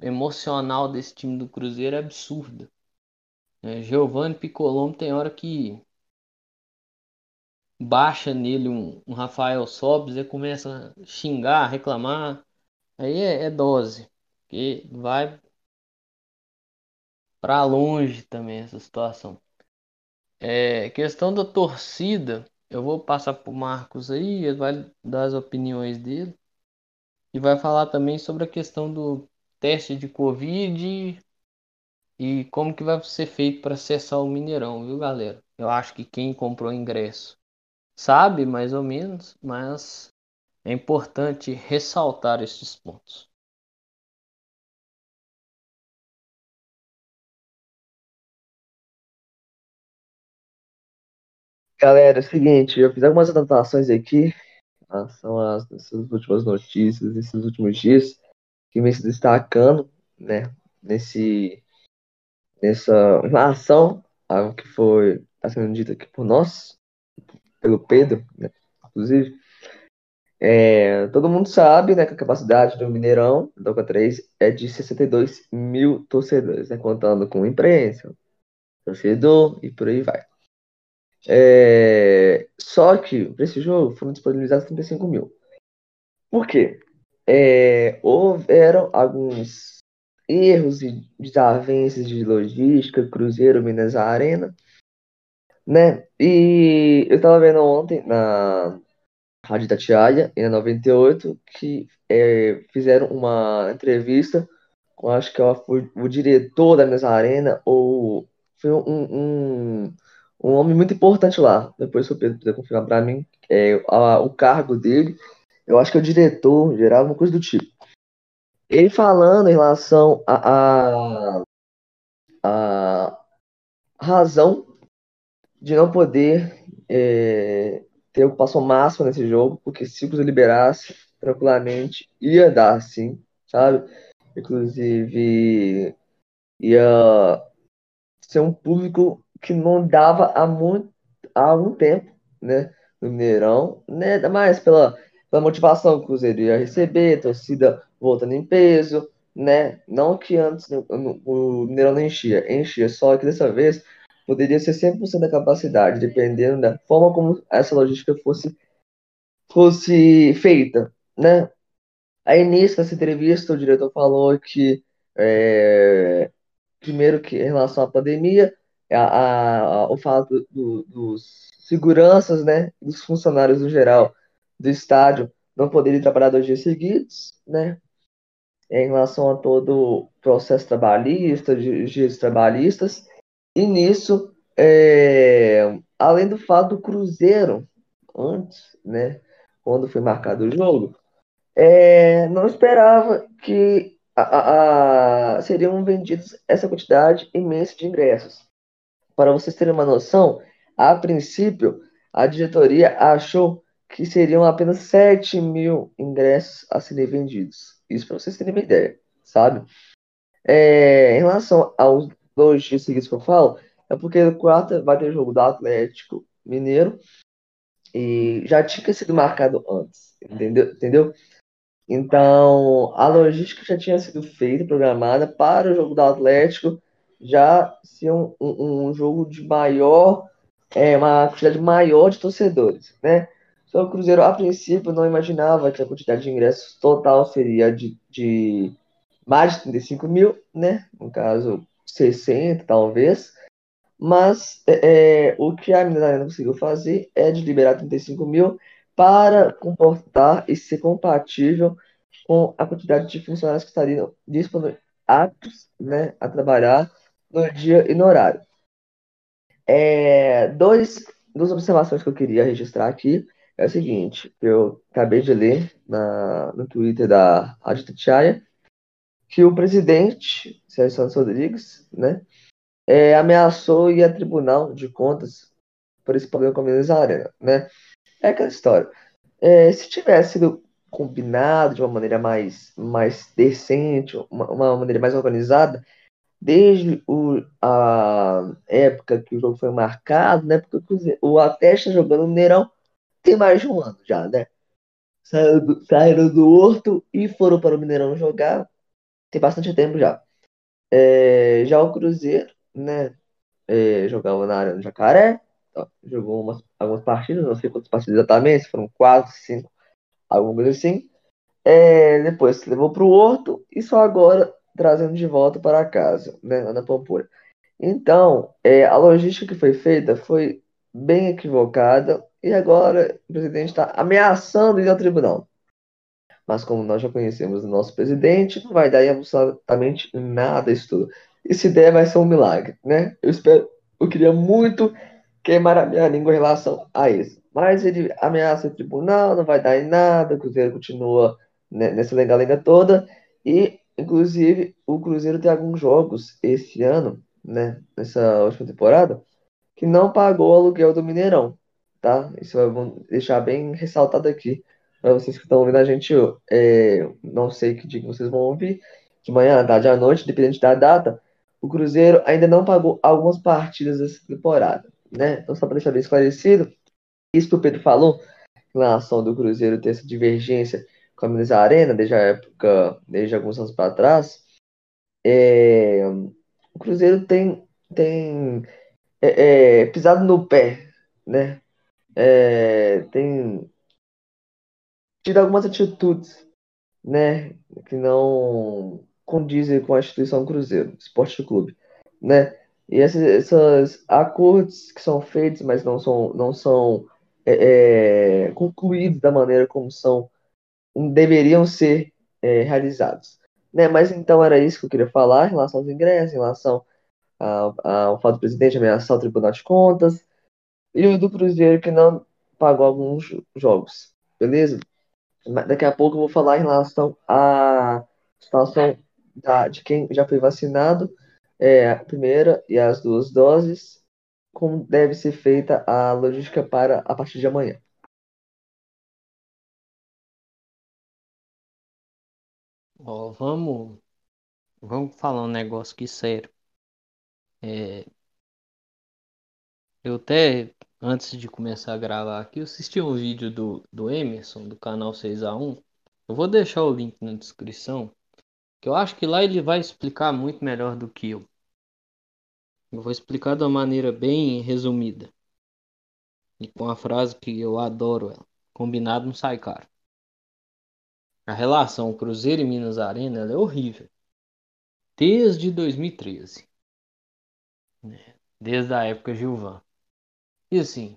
emocional desse time do Cruzeiro é absurda. É, Giovanni Piccolombo tem hora que baixa nele um, um Rafael Sobes e começa a xingar, reclamar. Aí é, é dose. Porque vai para longe também essa situação. É, questão da torcida, eu vou passar para o Marcos aí, ele vai dar as opiniões dele. E vai falar também sobre a questão do teste de Covid e como que vai ser feito para acessar o Mineirão, viu, galera? Eu acho que quem comprou ingresso sabe mais ou menos, mas é importante ressaltar esses pontos. Galera, é o seguinte, eu fiz algumas anotações aqui, são as essas últimas notícias, esses últimos dias, que vem se destacando, né, nesse, nessa relação ao que foi tá sendo dito aqui por nós, pelo Pedro, né, inclusive. É, todo mundo sabe né, que a capacidade do Mineirão, do Doca 3, é de 62 mil torcedores, né, contando com imprensa, torcedor e por aí vai. É, só que para esse jogo foram disponibilizados 35 mil. Por quê? É, houveram alguns erros e desavenças de logística, Cruzeiro, Minas Arena, né? E eu estava vendo ontem na Rádio Tatiaia e na 98 que é, fizeram uma entrevista com acho que é o, diretor da Minas Arena ou foi um, um um homem muito importante lá. Depois, o Pedro quiser confirmar para mim, é, a, o cargo dele, eu acho que é o diretor geral, uma coisa do tipo. Ele falando em relação a, a, a razão de não poder é, ter ocupação máxima nesse jogo, porque se o liberasse tranquilamente, ia dar sim, sabe? Inclusive, ia ser um público que não dava há muito há algum tempo, né? No Mineirão, né? Mais pela, pela motivação que o Cruzeiro ia receber, torcida voltando em peso, né? Não que antes o Mineirão não enchia, enchia, só que dessa vez poderia ser 100% da capacidade, dependendo da forma como essa logística fosse, fosse feita, né? Aí, nisso, nessa entrevista, o diretor falou que, é, primeiro, que em relação à pandemia, a, a, o fato do, dos seguranças, né, dos funcionários no geral do estádio não poderem trabalhar dois dias seguidos, né, em relação a todo o processo trabalhista, dias trabalhistas, e nisso, é, além do fato do Cruzeiro, antes, né, quando foi marcado o jogo, é, não esperava que a, a, seriam vendidos essa quantidade imensa de ingressos. Para vocês terem uma noção, a princípio, a diretoria achou que seriam apenas 7 mil ingressos a serem vendidos. Isso para vocês terem uma ideia, sabe? É, em relação aos dois dias seguidos que eu falo, é porque no quarta vai ter jogo do Atlético Mineiro e já tinha sido marcado antes, entendeu? entendeu? Então, a logística já tinha sido feita, programada para o jogo do Atlético já ser um, um, um jogo de maior, é, uma quantidade maior de torcedores, né? Só o Cruzeiro, a princípio, não imaginava que a quantidade de ingressos total seria de, de mais de 35 mil, né? No caso, 60 talvez. Mas é, é o que a Minas conseguiu fazer é de liberar 35 mil para comportar e ser compatível com a quantidade de funcionários que estariam disponíveis aptos né, a trabalhar no dia e no horário. É, dois, duas observações que eu queria registrar aqui é o seguinte, eu acabei de ler na, no Twitter da Rádio Tatiaia que o presidente, Sérgio Santos Rodrigues, né, é, ameaçou ir a tribunal de contas por esse problema com a Minas Arena, né? É aquela história. É, se tivesse sido combinado de uma maneira mais, mais decente, uma, uma maneira mais organizada, desde o, a época que o jogo foi marcado, né? Porque o Atlético tá jogando no Mineirão tem mais de um ano já, né? Saíram do, saíram do Horto e foram para o Mineirão jogar tem bastante tempo já. É, já o Cruzeiro, né? É, jogava na área do Jacaré, ó, jogou umas, algumas partidas, não sei quantas partidas exatamente, foram quatro, cinco, alguma coisa assim. É, depois levou para o Horto e só agora trazendo de volta para casa, né, na Pampulha. Então, é, a logística que foi feita foi bem equivocada e agora o presidente está ameaçando ir ao tribunal. Mas como nós já conhecemos o nosso presidente, não vai dar absolutamente nada isso tudo. E se der, vai ser um milagre, né? Eu espero, eu queria muito queimar a minha língua em relação a isso. Mas ele ameaça o tribunal, não vai dar em nada, o Cruzeiro continua né, nessa lenga-lenga toda. E, inclusive, o Cruzeiro tem alguns jogos esse ano, né, nessa última temporada, que não pagou o aluguel do Mineirão, tá? Isso eu vou deixar bem ressaltado aqui para vocês que estão ouvindo a gente. É, não sei que dia que vocês vão ouvir, de manhã, tarde à noite, dependente da data. O Cruzeiro ainda não pagou algumas partidas dessa temporada, né? Então, só para deixar bem esclarecido, isso que o Pedro falou, em relação do Cruzeiro ter essa divergência com a Minas Arena, desde a época, desde alguns anos para trás, é, o Cruzeiro tem, tem é, é, pisado no pé, né? É, tem tido algumas atitudes, né, que não condizem com a instituição Cruzeiro, Esporte Clube, né? E essas, essas acordos que são feitos, mas não são, não são é, é, concluídos da maneira como são, deveriam ser é, realizados. Né? Mas então era isso que eu queria falar em relação aos ingressos, em relação ao, ao fato do presidente ameaçar o Tribunal de Contas e o do Cruzeiro que não pagou alguns jogos, beleza? Daqui a pouco eu vou falar em relação à situação da, de quem já foi vacinado, é, a primeira e as duas doses, como deve ser feita a logística para a partir de amanhã. Ó, vamos, vamos falar um negócio aqui sério. É, eu até, antes de começar a gravar aqui, eu assisti um vídeo do, do Emerson, do canal 6x1. Eu vou deixar o link na descrição, que eu acho que lá ele vai explicar muito melhor do que eu. Eu vou explicar de uma maneira bem resumida. E com a frase que eu adoro ela. Combinado não sai caro. A relação Cruzeiro e Minas Arena é horrível. Desde 2013. Né? Desde a época Gilvan. E assim.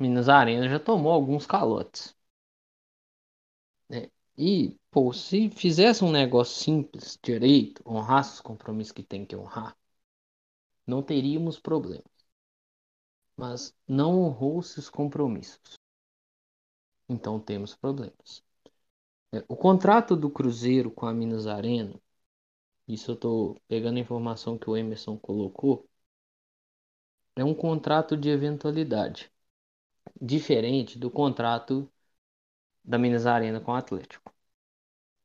Minas Arena já tomou alguns calotes. Né? E, pô, se fizesse um negócio simples, direito, honrasse os compromissos que tem que honrar, não teríamos problemas. Mas não honrou seus compromissos. Então temos problemas. É, o contrato do Cruzeiro com a Minas Arena, isso eu estou pegando a informação que o Emerson colocou, é um contrato de eventualidade, diferente do contrato da Minas Arena com o Atlético.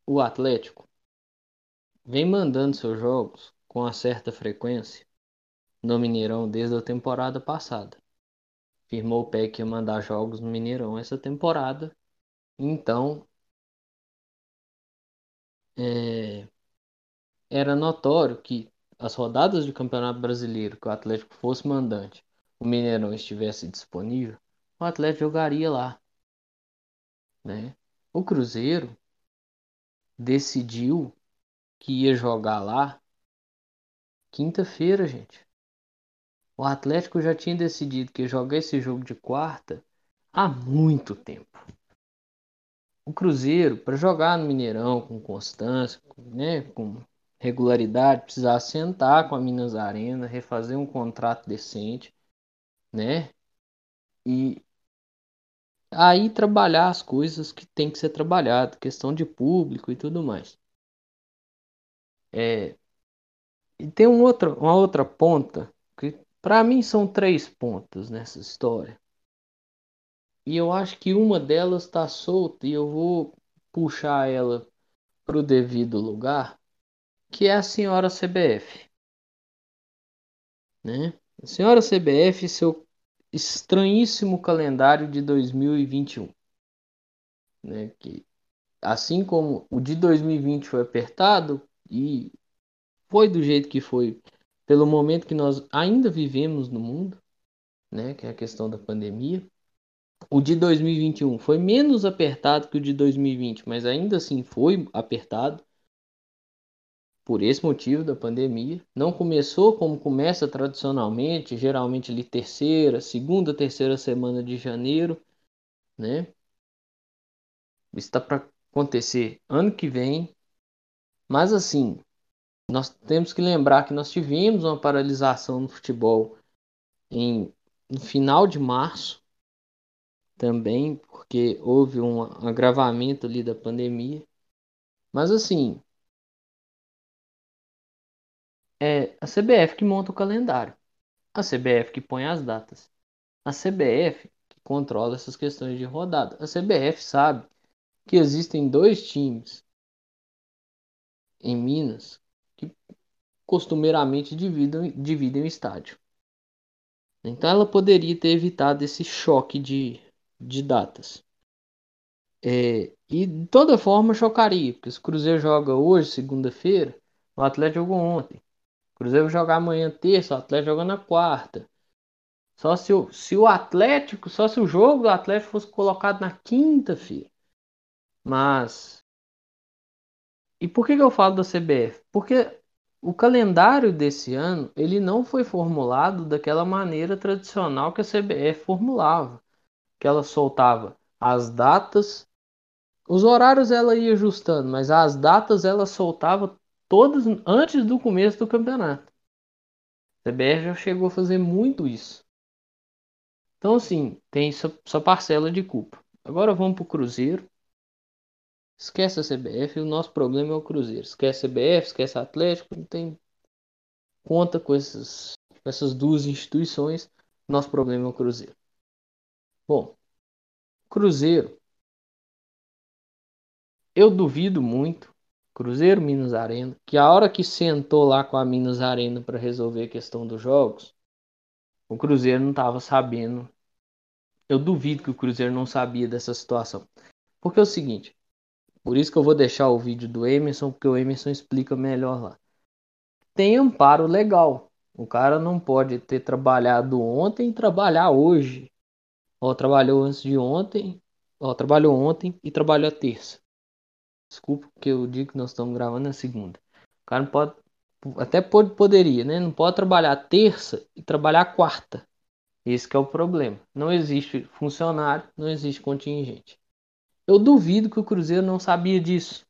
O Atlético vem mandando seus jogos com uma certa frequência no Mineirão desde a temporada passada. Firmou o pé que ia mandar jogos no Mineirão essa temporada. Então, é, era notório que as rodadas de Campeonato Brasileiro que o Atlético fosse mandante, o Mineirão estivesse disponível, o Atlético jogaria lá. Né? O Cruzeiro decidiu que ia jogar lá quinta-feira, gente. O Atlético já tinha decidido que ia jogar esse jogo de quarta há muito tempo. O Cruzeiro, para jogar no Mineirão com constância, né, com regularidade, precisava sentar com a Minas Arena, refazer um contrato decente, né? E aí trabalhar as coisas que tem que ser trabalhado, questão de público e tudo mais. É, e tem um outro, uma outra ponta que para mim são três pontas nessa história. E eu acho que uma delas está solta e eu vou puxar ela para o devido lugar, que é a senhora CBF. Né? A senhora CBF, seu estranhíssimo calendário de 2021. Né? Que, assim como o de 2020 foi apertado e foi do jeito que foi, pelo momento que nós ainda vivemos no mundo, né? que é a questão da pandemia. O de 2021 foi menos apertado que o de 2020, mas ainda assim foi apertado por esse motivo da pandemia. Não começou como começa tradicionalmente, geralmente ali terceira, segunda, terceira semana de janeiro, né? Está para acontecer ano que vem Mas assim, nós temos que lembrar que nós tivemos uma paralisação no futebol em, no final de março também, porque houve um agravamento ali da pandemia. Mas assim, é a CBF que monta o calendário, a CBF que põe as datas, a CBF que controla essas questões de rodada. A CBF sabe que existem dois times em Minas que costumeiramente dividem, dividem o estádio. Então ela poderia ter evitado esse choque de, de datas. É, e de toda forma chocaria, porque se o Cruzeiro joga hoje, segunda-feira, o Atlético jogou ontem. Cruzeiro jogar amanhã, terça, o Atlético joga na quarta. Só se o, se o Atlético, só se o jogo do Atlético fosse colocado na quinta-feira. Mas. E por que, que eu falo da CBF? Porque o calendário desse ano ele não foi formulado daquela maneira tradicional que a CBF formulava, que ela soltava as datas, os horários ela ia ajustando, mas as datas ela soltava todas antes do começo do campeonato. A CBF já chegou a fazer muito isso. Então, assim, tem sua, parcela de culpa. Agora vamos para o Cruzeiro. Esquece a CBF, o nosso problema é o Cruzeiro. Esquece a CBF, esquece a Atlético, não tem conta com com essas duas instituições. Nosso problema é o Cruzeiro. Bom, Cruzeiro. Eu duvido muito, Cruzeiro Minas Arena, que a hora que sentou lá com a Minas Arena para resolver a questão dos jogos, o Cruzeiro não estava sabendo. Eu duvido que o Cruzeiro não sabia dessa situação. Porque é o seguinte, por isso que eu vou deixar o vídeo do Emerson, porque o Emerson explica melhor lá. Tem amparo legal. O cara não pode ter trabalhado ontem e trabalhar hoje. Ó, trabalhou antes de ontem, ó, trabalhou ontem e trabalhou a terça. Desculpa que eu digo que nós estamos gravando na segunda. O cara não pode, até pode, poderia, né? Não pode trabalhar terça e trabalhar quarta. Esse é o problema. Não existe funcionário, não existe contingente. Eu duvido que o Cruzeiro não sabia disso.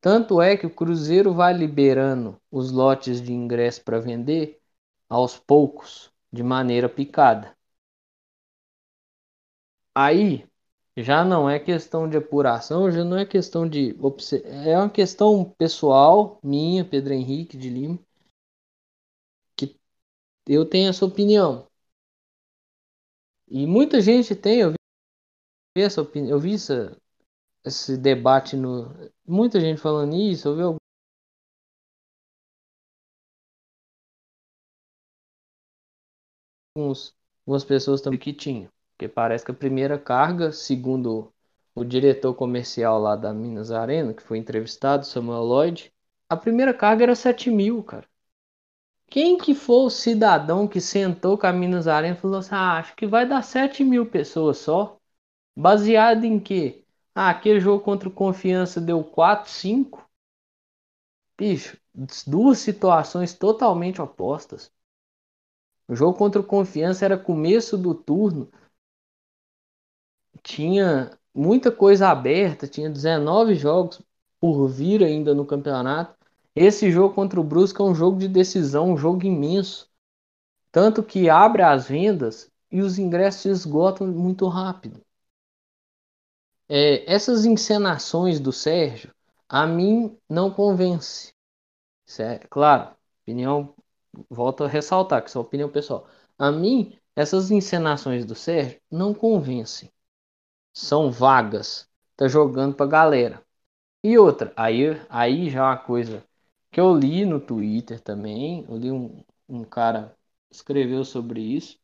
Tanto é que o Cruzeiro vai liberando os lotes de ingresso para vender aos poucos, de maneira picada. Aí já não é questão de apuração, já não é questão de. É uma questão pessoal, minha, Pedro Henrique de Lima, que eu tenho essa opinião. E muita gente tem, eu vi essa opinião, eu vi essa, esse debate no. Muita gente falando isso, eu vi alguns, algumas pessoas também que tinham. Porque parece que a primeira carga, segundo o diretor comercial lá da Minas Arena, que foi entrevistado, Samuel Lloyd, a primeira carga era 7 mil, cara. Quem que for o cidadão que sentou com a Minas Arena e falou assim, ah, acho que vai dar 7 mil pessoas só. Baseado em quê? Ah, aquele jogo contra o Confiança deu 4, 5. Bicho, duas situações totalmente opostas. O jogo contra o Confiança era começo do turno. Tinha muita coisa aberta, tinha 19 jogos por vir ainda no campeonato. Esse jogo contra o Brusque é um jogo de decisão, um jogo imenso. Tanto que abre as vendas e os ingressos se esgotam muito rápido é, essas encenações do Sérgio a mim não convence. Certo? Claro, opinião, volto a ressaltar que é opinião pessoal. A mim, essas encenações do Sérgio não convencem. São vagas. Tá jogando pra galera. E outra, aí, aí já é uma coisa que eu li no Twitter também. Eu li um, um cara escreveu sobre isso.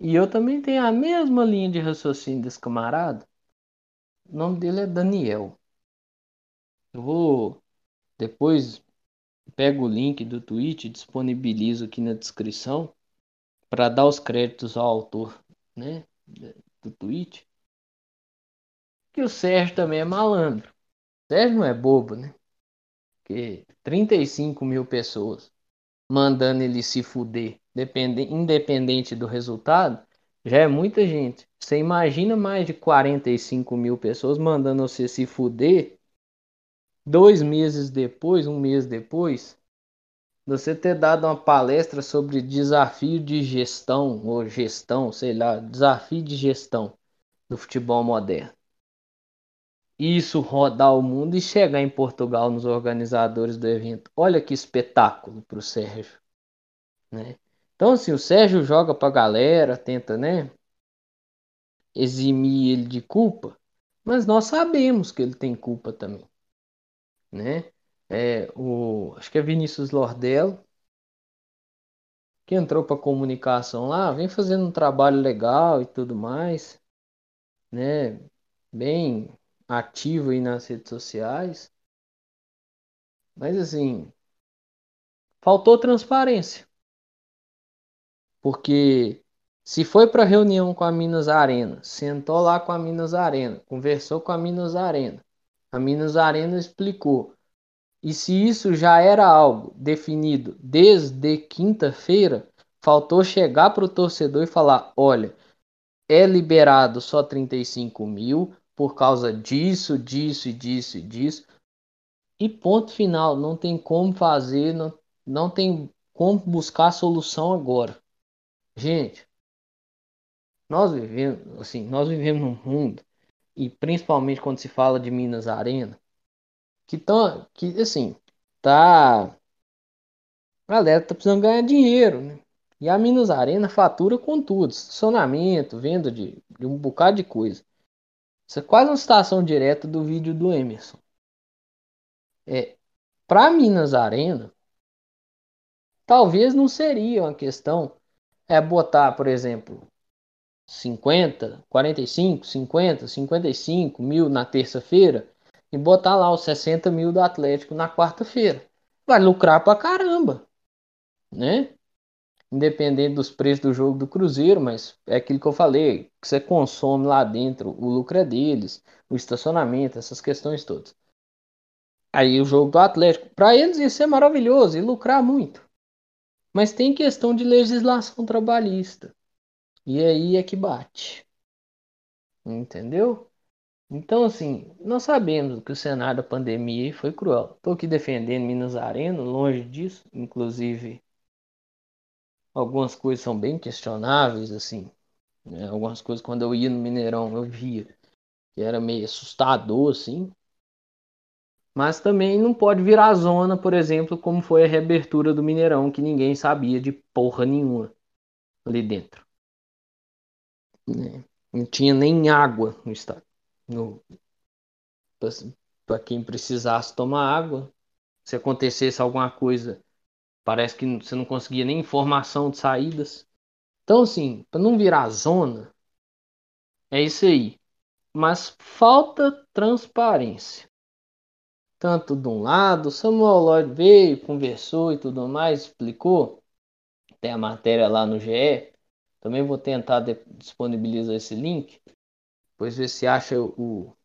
E eu também tenho a mesma linha de raciocínio desse camarada. O nome dele é Daniel. Eu vou depois pego o link do tweet e disponibilizo aqui na descrição para dar os créditos ao autor, né, do tweet. Que o Sérgio também é malandro. O Sérgio não é bobo, né? Porque 35 mil pessoas mandando ele se fuder, independente do resultado, já é muita gente. Você imagina mais de 45 mil pessoas mandando você se fuder dois meses depois, um mês depois, você ter dado uma palestra sobre desafio de gestão, ou gestão, sei lá, desafio de gestão do futebol moderno. Isso rodar o mundo e chegar em Portugal nos organizadores do evento. Olha que espetáculo para o Sérgio. Né? Então, assim, o Sérgio joga para a galera, tenta, né? Eximir ele de culpa, mas nós sabemos que ele tem culpa também. Né? É, o, acho que é Vinícius Lordelo, que entrou para comunicação lá, vem fazendo um trabalho legal e tudo mais, né? Bem ativo aí nas redes sociais. Mas assim, faltou transparência. Porque se foi para reunião com a Minas Arena, sentou lá com a Minas Arena, conversou com a Minas Arena, a Minas Arena explicou. E se isso já era algo definido desde quinta-feira, faltou chegar para o torcedor e falar: olha, é liberado só 35 mil por causa disso, disso e disso e disso. E ponto final, não tem como fazer, não, não tem como buscar solução agora. Gente, nós vivemos, assim, nós vivemos num mundo, e principalmente quando se fala de Minas Arena, que tão, que assim, tá a galera tá precisando ganhar dinheiro, né? E a Minas Arena fatura com tudo, estacionamento, venda de, de um bocado de coisa. Isso é quase uma citação direta do vídeo do Emerson. É, para Minas Arena, talvez não seria uma questão é botar, por exemplo, 50, 45, 50, 55 mil na terça-feira e botar lá os 60 mil do Atlético na quarta-feira. Vai lucrar pra caramba, né? Independente dos preços do jogo do Cruzeiro, mas é aquilo que eu falei, que você consome lá dentro, o lucro é deles, o estacionamento, essas questões todas. Aí o jogo do Atlético, para eles isso é maravilhoso e lucrar muito. Mas tem questão de legislação trabalhista. E aí é que bate. Entendeu? Então, assim, nós sabemos que o cenário da pandemia foi cruel. Estou aqui defendendo Minas Arena, longe disso. Inclusive, algumas coisas são bem questionáveis, assim. Né? Algumas coisas, quando eu ia no Mineirão, eu via que era meio assustador, assim. Mas também não pode virar zona, por exemplo, como foi a reabertura do Mineirão, que ninguém sabia de porra nenhuma ali dentro. Né? Não tinha nem água no estado. Para quem precisasse tomar água, se acontecesse alguma coisa, parece que você não conseguia nem informação de saídas. Então, assim, para não virar zona, é isso aí. Mas falta transparência tanto de um lado, Samuel Lloyd veio, conversou e tudo mais, explicou. Tem a matéria lá no GE. Também vou tentar disponibilizar esse link. Depois ver se acha o,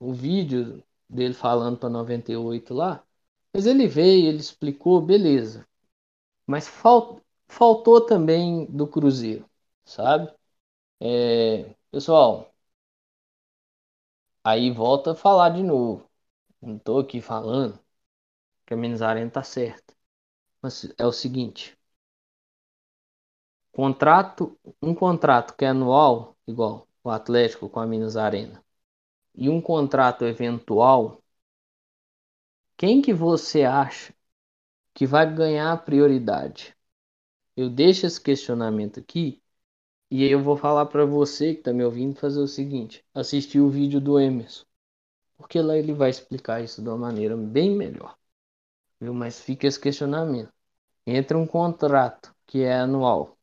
o vídeo dele falando para 98 lá. Mas ele veio, ele explicou, beleza. Mas falt, faltou também do Cruzeiro, sabe? É, pessoal, aí volta a falar de novo. Não tô aqui falando que a Minas Arena tá certa. Mas é o seguinte. Contrato, um contrato que é anual, igual o Atlético com a Minas Arena, e um contrato eventual, quem que você acha que vai ganhar prioridade? Eu deixo esse questionamento aqui e eu vou falar para você que está me ouvindo fazer o seguinte: assistir o vídeo do Emerson porque lá ele vai explicar isso de uma maneira bem melhor. Viu? Mas fica esse questionamento. Entre um contrato que é anual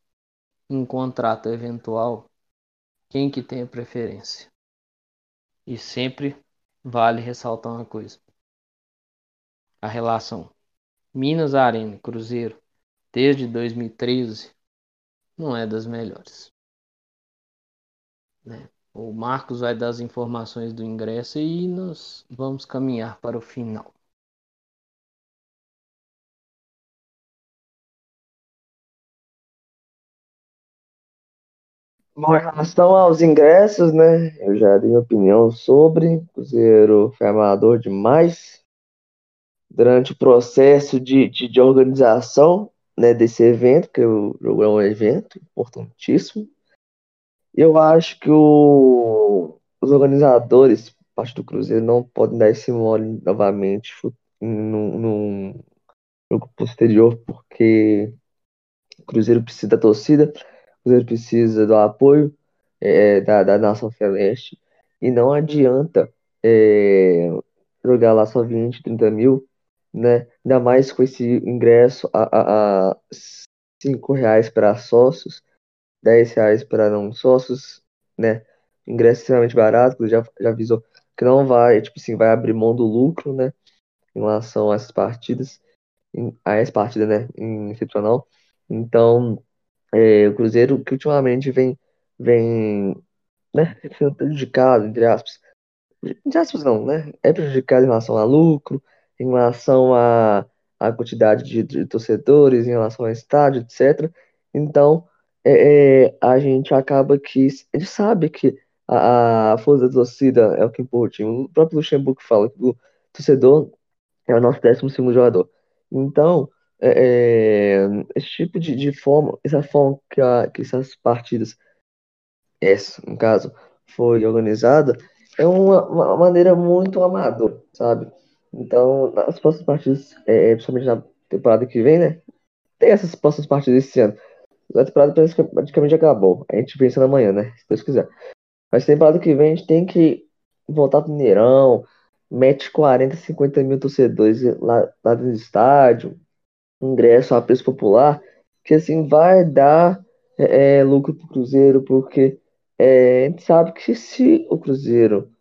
um contrato eventual, quem que tem a preferência? E sempre vale ressaltar uma coisa. A relação Minas Arena Cruzeiro desde 2013 não é das melhores. Né? O Marcos vai dar as informações do ingresso e nós vamos caminhar para o final. Bom, em relação aos ingressos, né? Eu já dei opinião sobre. O Cruzeiro foi amador demais. Durante o processo de, de, de organização né, desse evento, que o jogo é um evento importantíssimo. Eu acho que o, os organizadores, parte do Cruzeiro, não podem dar esse mole novamente num, num jogo posterior, porque o Cruzeiro precisa da torcida, o Cruzeiro precisa do apoio é, da, da nação celeste, e não adianta é, jogar lá só 20, 30 mil, né? Ainda mais com esse ingresso a, a, a 5 reais para sócios, 10 reais para não sócios, né? Ingresso extremamente barato, já, já avisou que não vai, tipo assim, vai abrir mão do lucro, né? Em relação a essas partidas, a essa partida, né? Em excepcional. Então, é, o Cruzeiro que ultimamente vem, vem né, sendo prejudicado, entre aspas. Entre aspas não, né? É prejudicado em relação a lucro, em relação à, à quantidade de, de torcedores, em relação ao estádio, etc. Então, é, é, a gente acaba que. Ele sabe que a, a força da torcida é o que importa. O próprio Luxemburgo fala que o torcedor é o nosso décimo segundo jogador. Então, é, é, esse tipo de, de forma, essa forma que, a, que essas partidas, essa, no caso, foi organizada, é uma, uma maneira muito amadora, sabe? Então, nas próximas partidas, é, é, principalmente na temporada que vem, né? Tem essas próximas partidas esse ano. A temporada praticamente acabou. A gente pensa amanhã, né? Se Deus quiser. Mas temporada que vem a gente tem que voltar pro Mineirão, mete 40, 50 mil torcedores lá, lá no estádio, ingresso a preço popular, que assim vai dar é, é lucro pro Cruzeiro, porque é, a gente sabe que se o Cruzeiro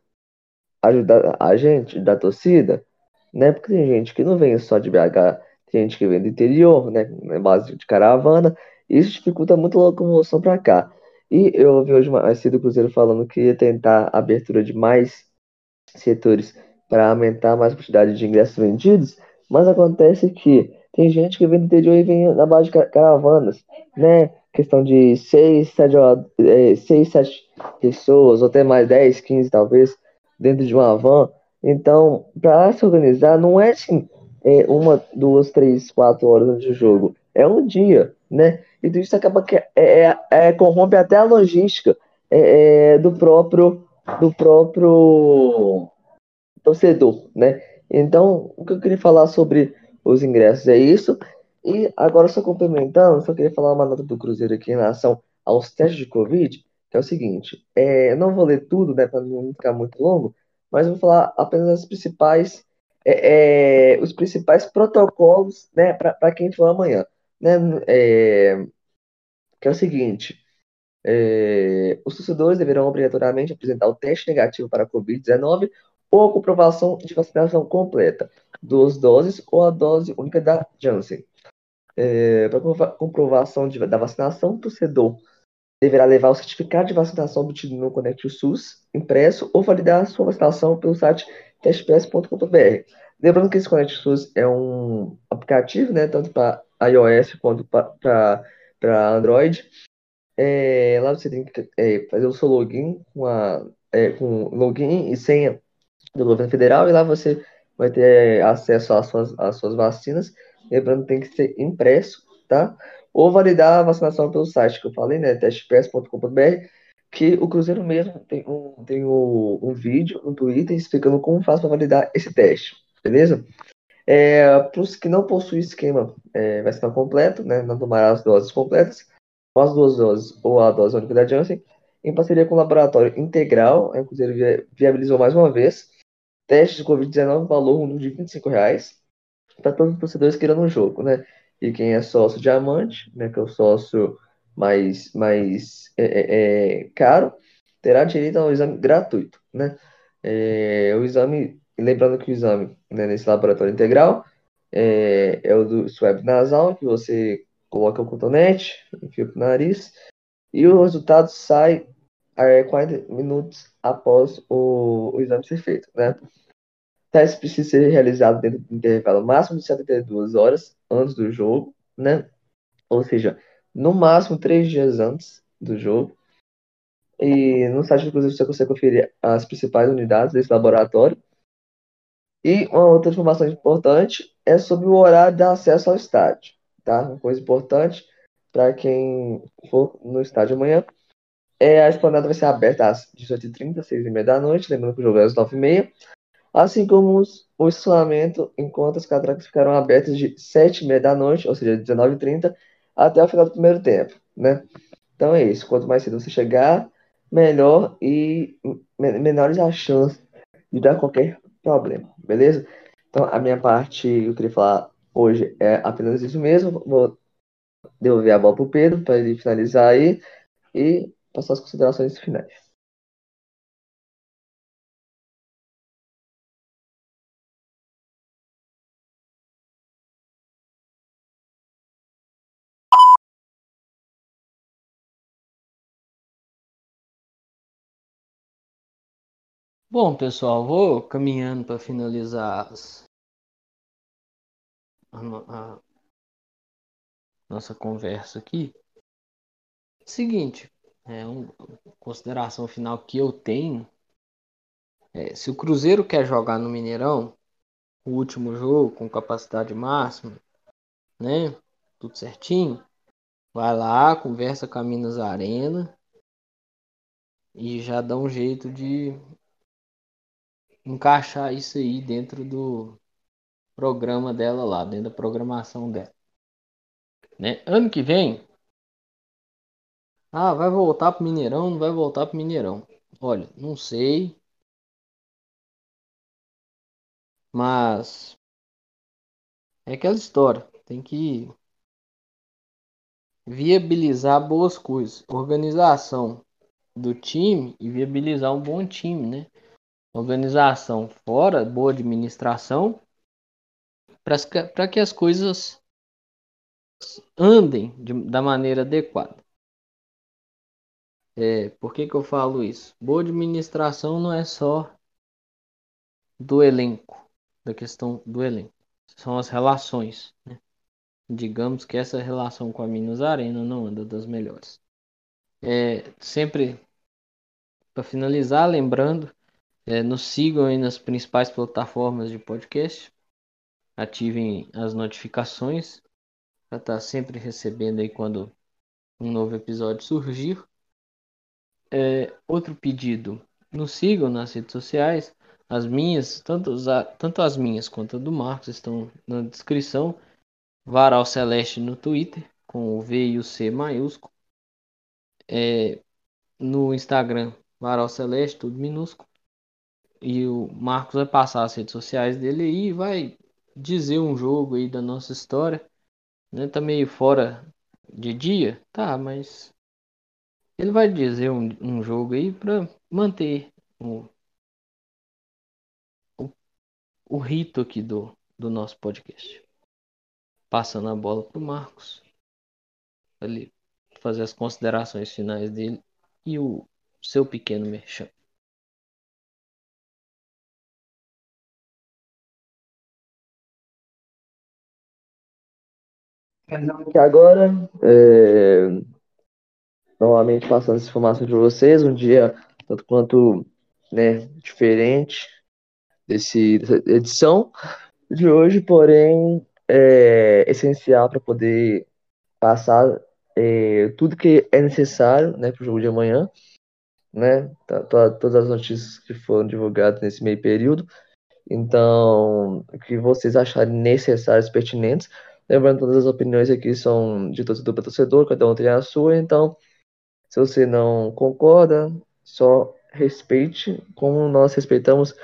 ajudar a gente da torcida, né? Porque tem gente que não vem só de BH, tem gente que vem do interior, né? Base de caravana, isso dificulta muito a locomoção para cá. E eu ouvi hoje mais cedo o Cruzeiro falando que ia tentar a abertura de mais setores para aumentar mais a quantidade de ingressos vendidos, mas acontece que tem gente que vem do interior e vem na base de caravanas, né? Questão de 6, 7, 6, 7 pessoas, ou até mais 10, 15 talvez, dentro de uma van. Então, para se organizar, não é assim, é uma, duas, três, quatro horas do jogo. É um dia, né? E isso acaba que é, é, é corrompe até a logística é, é, do próprio do próprio torcedor, né? Então, o que eu queria falar sobre os ingressos é isso. E agora, só complementando, só queria falar uma nota do Cruzeiro aqui em relação aos testes de Covid, que é o seguinte: é, não vou ler tudo, né, para não ficar muito longo, mas vou falar apenas as principais, é, é, os principais protocolos, né, para quem for amanhã, né, é, que é o seguinte. É, os torcedores deverão obrigatoriamente apresentar o teste negativo para a Covid-19 ou a comprovação de vacinação completa, duas doses ou a dose única da Janssen. É, para comprovação de, da vacinação, o torcedor deverá levar o certificado de vacinação obtido no Conect SUS impresso ou validar a sua vacinação pelo site testps.com.br. Lembrando que esse Conect SUS é um aplicativo, né, tanto para iOS quanto para Android. É, lá você tem que é, fazer o seu login com, a, é, com login e senha do governo federal e lá você vai ter acesso às suas, às suas vacinas. Lembrando que tem que ser impresso, tá? Ou validar a vacinação pelo site que eu falei, né? testepes.com.br, que o Cruzeiro mesmo tem um, tem um, um vídeo no Twitter explicando como faz para validar esse teste, beleza? É, para os que não possuem esquema é, vacinal completo, né? Não tomará as doses completas, ou as duas doses ou a dose única da Janssen, em parceria com o laboratório integral, o Cruzeiro viabilizou mais uma vez teste de Covid-19, valor de 25 reais para todos os torcedores que irão no jogo, né? E quem é sócio diamante, né, que é o sócio mais, mais é, é, é caro, terá direito ao exame gratuito, né? É, o exame, lembrando que o exame né, nesse laboratório integral é, é o do swab nasal, que você coloca o cotonete, enfia o nariz, e o resultado sai é, 40 minutos após o, o exame ser feito, né? teste precisa ser realizado dentro do intervalo máximo de 72 horas antes do jogo, né? Ou seja, no máximo três dias antes do jogo. E no site do Cruzeiro você consegue conferir as principais unidades desse laboratório. E uma outra informação importante é sobre o horário de acesso ao estádio, tá? Uma coisa importante para quem for no estádio amanhã é a esplanada vai ser aberta às 18h30, 6h30 da noite, lembrando que o jogo é às 9h30, assim como os, o estacionamento, enquanto as catracas ficarão abertas de 7h30 da noite, ou seja, 19h30, até o final do primeiro tempo, né? Então é isso, quanto mais cedo você chegar, melhor e menores as chances de dar qualquer problema, beleza? Então, a minha parte, eu queria falar hoje é apenas isso mesmo. Vou devolver a bola para o Pedro para ele finalizar aí e passar as considerações finais. Bom, pessoal, vou caminhando para finalizar as... a, a nossa conversa aqui. Seguinte, é uma consideração final que eu tenho. É, se o Cruzeiro quer jogar no Mineirão, o último jogo com capacidade máxima, né? Tudo certinho. Vai lá, conversa com a Minas Arena e já dá um jeito de encaixar isso aí dentro do programa dela lá, dentro da programação dela. Né? Ano que vem, ah, vai voltar pro Mineirão, não vai voltar pro Mineirão. Olha, não sei. Mas é aquela história, tem que viabilizar boas coisas, organização do time e viabilizar um bom time, né? Organização fora, boa administração, para que as coisas andem de, da maneira adequada. É, por que, que eu falo isso? Boa administração não é só do elenco, da questão do elenco, são as relações. Né? Digamos que essa relação com a Minas Arena não anda das melhores. É, sempre para finalizar, lembrando é, nos sigam aí nas principais plataformas de podcast. Ativem as notificações para estar tá sempre recebendo aí quando um novo episódio surgir. É, outro pedido, nos sigam nas redes sociais. As minhas, tanto, tanto as minhas quanto a do Marcos estão na descrição. Varal Celeste no Twitter, com o V e o C maiúsculo. É, no Instagram, Varal Celeste, tudo minúsculo e o Marcos vai passar as redes sociais dele e vai dizer um jogo aí da nossa história. Né? Tá meio fora de dia, tá, mas ele vai dizer um, um jogo aí para manter o, o, o, rito aqui do, do nosso podcast. Passando a bola pro Marcos. Ele fazer as considerações finais dele e o seu pequeno merchan. Aqui agora, é, novamente passando essa informação de vocês, um dia tanto quanto né, diferente desse, dessa edição de hoje, porém é essencial para poder passar é, tudo que é necessário né, para o jogo de amanhã, né, todas as notícias que foram divulgadas nesse meio período, então, o que vocês acharem necessários, pertinentes, Lembrando, todas as opiniões aqui são de torcedor para torcedor, cada um tem a sua, então, se você não concorda, só respeite, como nós respeitamos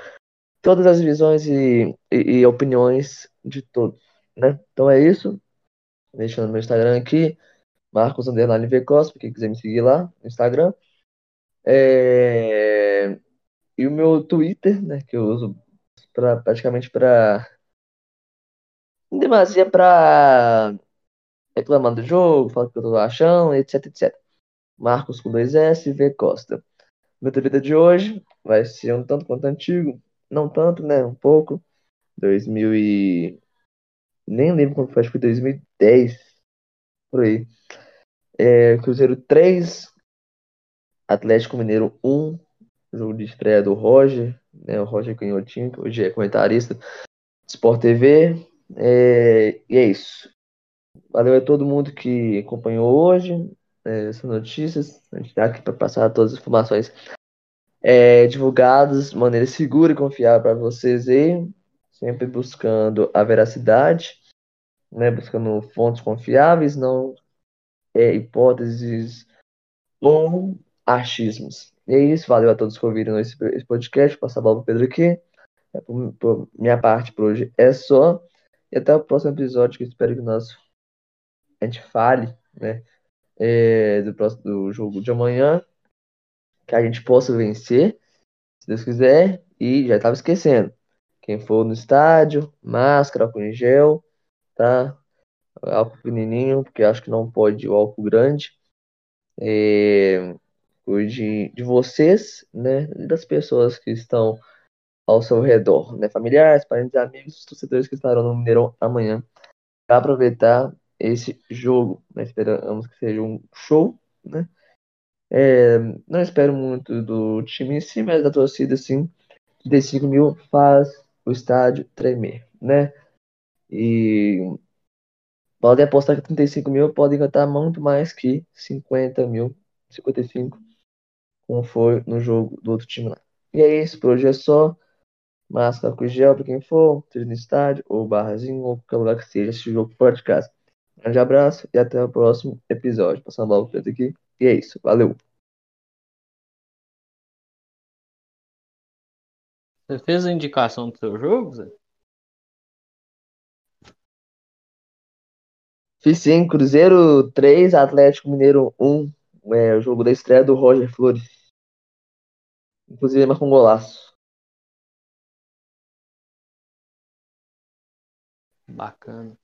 todas as visões e, e, e opiniões de todos, né? Então é isso. Deixando meu Instagram aqui, Marcos Underline V Costa, quem quiser me seguir lá no Instagram. É... E o meu Twitter, né, que eu uso pra, praticamente para em demasia pra reclamar do jogo, falar o que eu tô achando, etc, etc. Marcos com dois S, V Costa. Meu vida de hoje vai ser um tanto quanto antigo, não tanto, né, um pouco. 2000 e... Nem lembro quando foi, acho que foi 2010, por aí. É, Cruzeiro 3, Atlético Mineiro 1, jogo de estreia do Roger, né? O Roger Canhotinho, que hoje é comentarista Sport TV. É, e é isso. Valeu a todo mundo que acompanhou hoje é, essas notícias. A gente está aqui para passar todas as informações é, divulgadas de maneira segura e confiável para vocês aí, sempre buscando a veracidade, né? Buscando fontes confiáveis, não é, hipóteses ou achismos. E é isso, valeu a todos que ouviram esse, esse podcast. Vou passar a bola pro Pedro aqui. É, por, por minha parte por hoje é só. E até o próximo episódio, que eu espero que nós a gente fale, né? É, do, próximo, do jogo de amanhã. Que a gente possa vencer, se Deus quiser. E já estava esquecendo. Quem for no estádio, máscara, álcool em gel, tá? Álcool pequenininho, porque acho que não pode o álcool grande. É, de, de vocês, né? Das pessoas que estão ao seu redor, né? Familiares, parentes, amigos, torcedores que estarão no Mineirão amanhã para aproveitar esse jogo. Né? Esperamos que seja um show, né? É, não espero muito do time em si, mas da torcida, sim. 35 mil faz o estádio tremer, né? E podem apostar que 35 mil podem cantar muito mais que 50 mil, 55, como foi no jogo do outro time lá. E é isso, por hoje é só. Máscara com gel para quem for, seja no estádio, ou barrazinho, ou qualquer lugar que seja, esse jogo fora de casa. Um grande abraço e até o próximo episódio. Passando a bola para aqui. E é isso, valeu! Você fez a indicação do seu jogo, Zé? Fiz sim, Cruzeiro 3, Atlético Mineiro 1. É o jogo da estreia do Roger Flores. Inclusive, marcou um golaço. Bacana.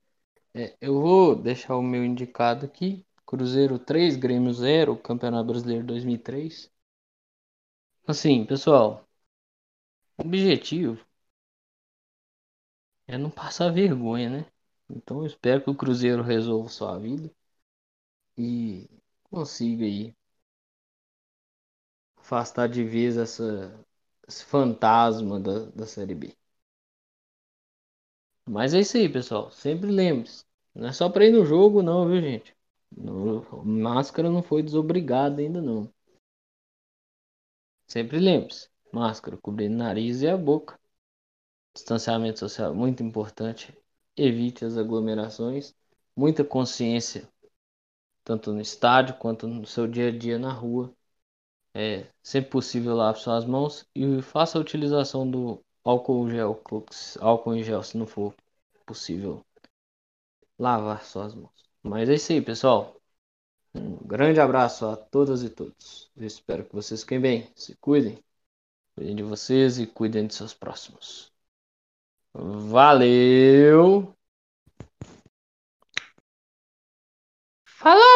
É, eu vou deixar o meu indicado aqui. Cruzeiro 3, Grêmio 0, Campeonato Brasileiro 2003. Assim, pessoal, o objetivo é não passar vergonha, né? Então eu espero que o Cruzeiro resolva sua vida e consiga aí afastar de vez essa, esse fantasma da, da Série B. Mas é isso aí, pessoal. Sempre lembre-se. Não é só para ir no jogo, não, viu, gente? No, máscara não foi desobrigada ainda, não. Sempre lembre-se. Máscara cobrindo o nariz e a boca. Distanciamento social muito importante. Evite as aglomerações. Muita consciência, tanto no estádio quanto no seu dia a dia na rua. É sempre possível lave suas mãos e faça a utilização do álcool gel, álcool em gel, se não for possível lavar suas mãos. Mas é isso aí, pessoal. Um grande abraço a todas e todos. Eu espero que vocês fiquem bem, se cuidem, cuidem de vocês e cuidem de seus próximos. Valeu! Falou!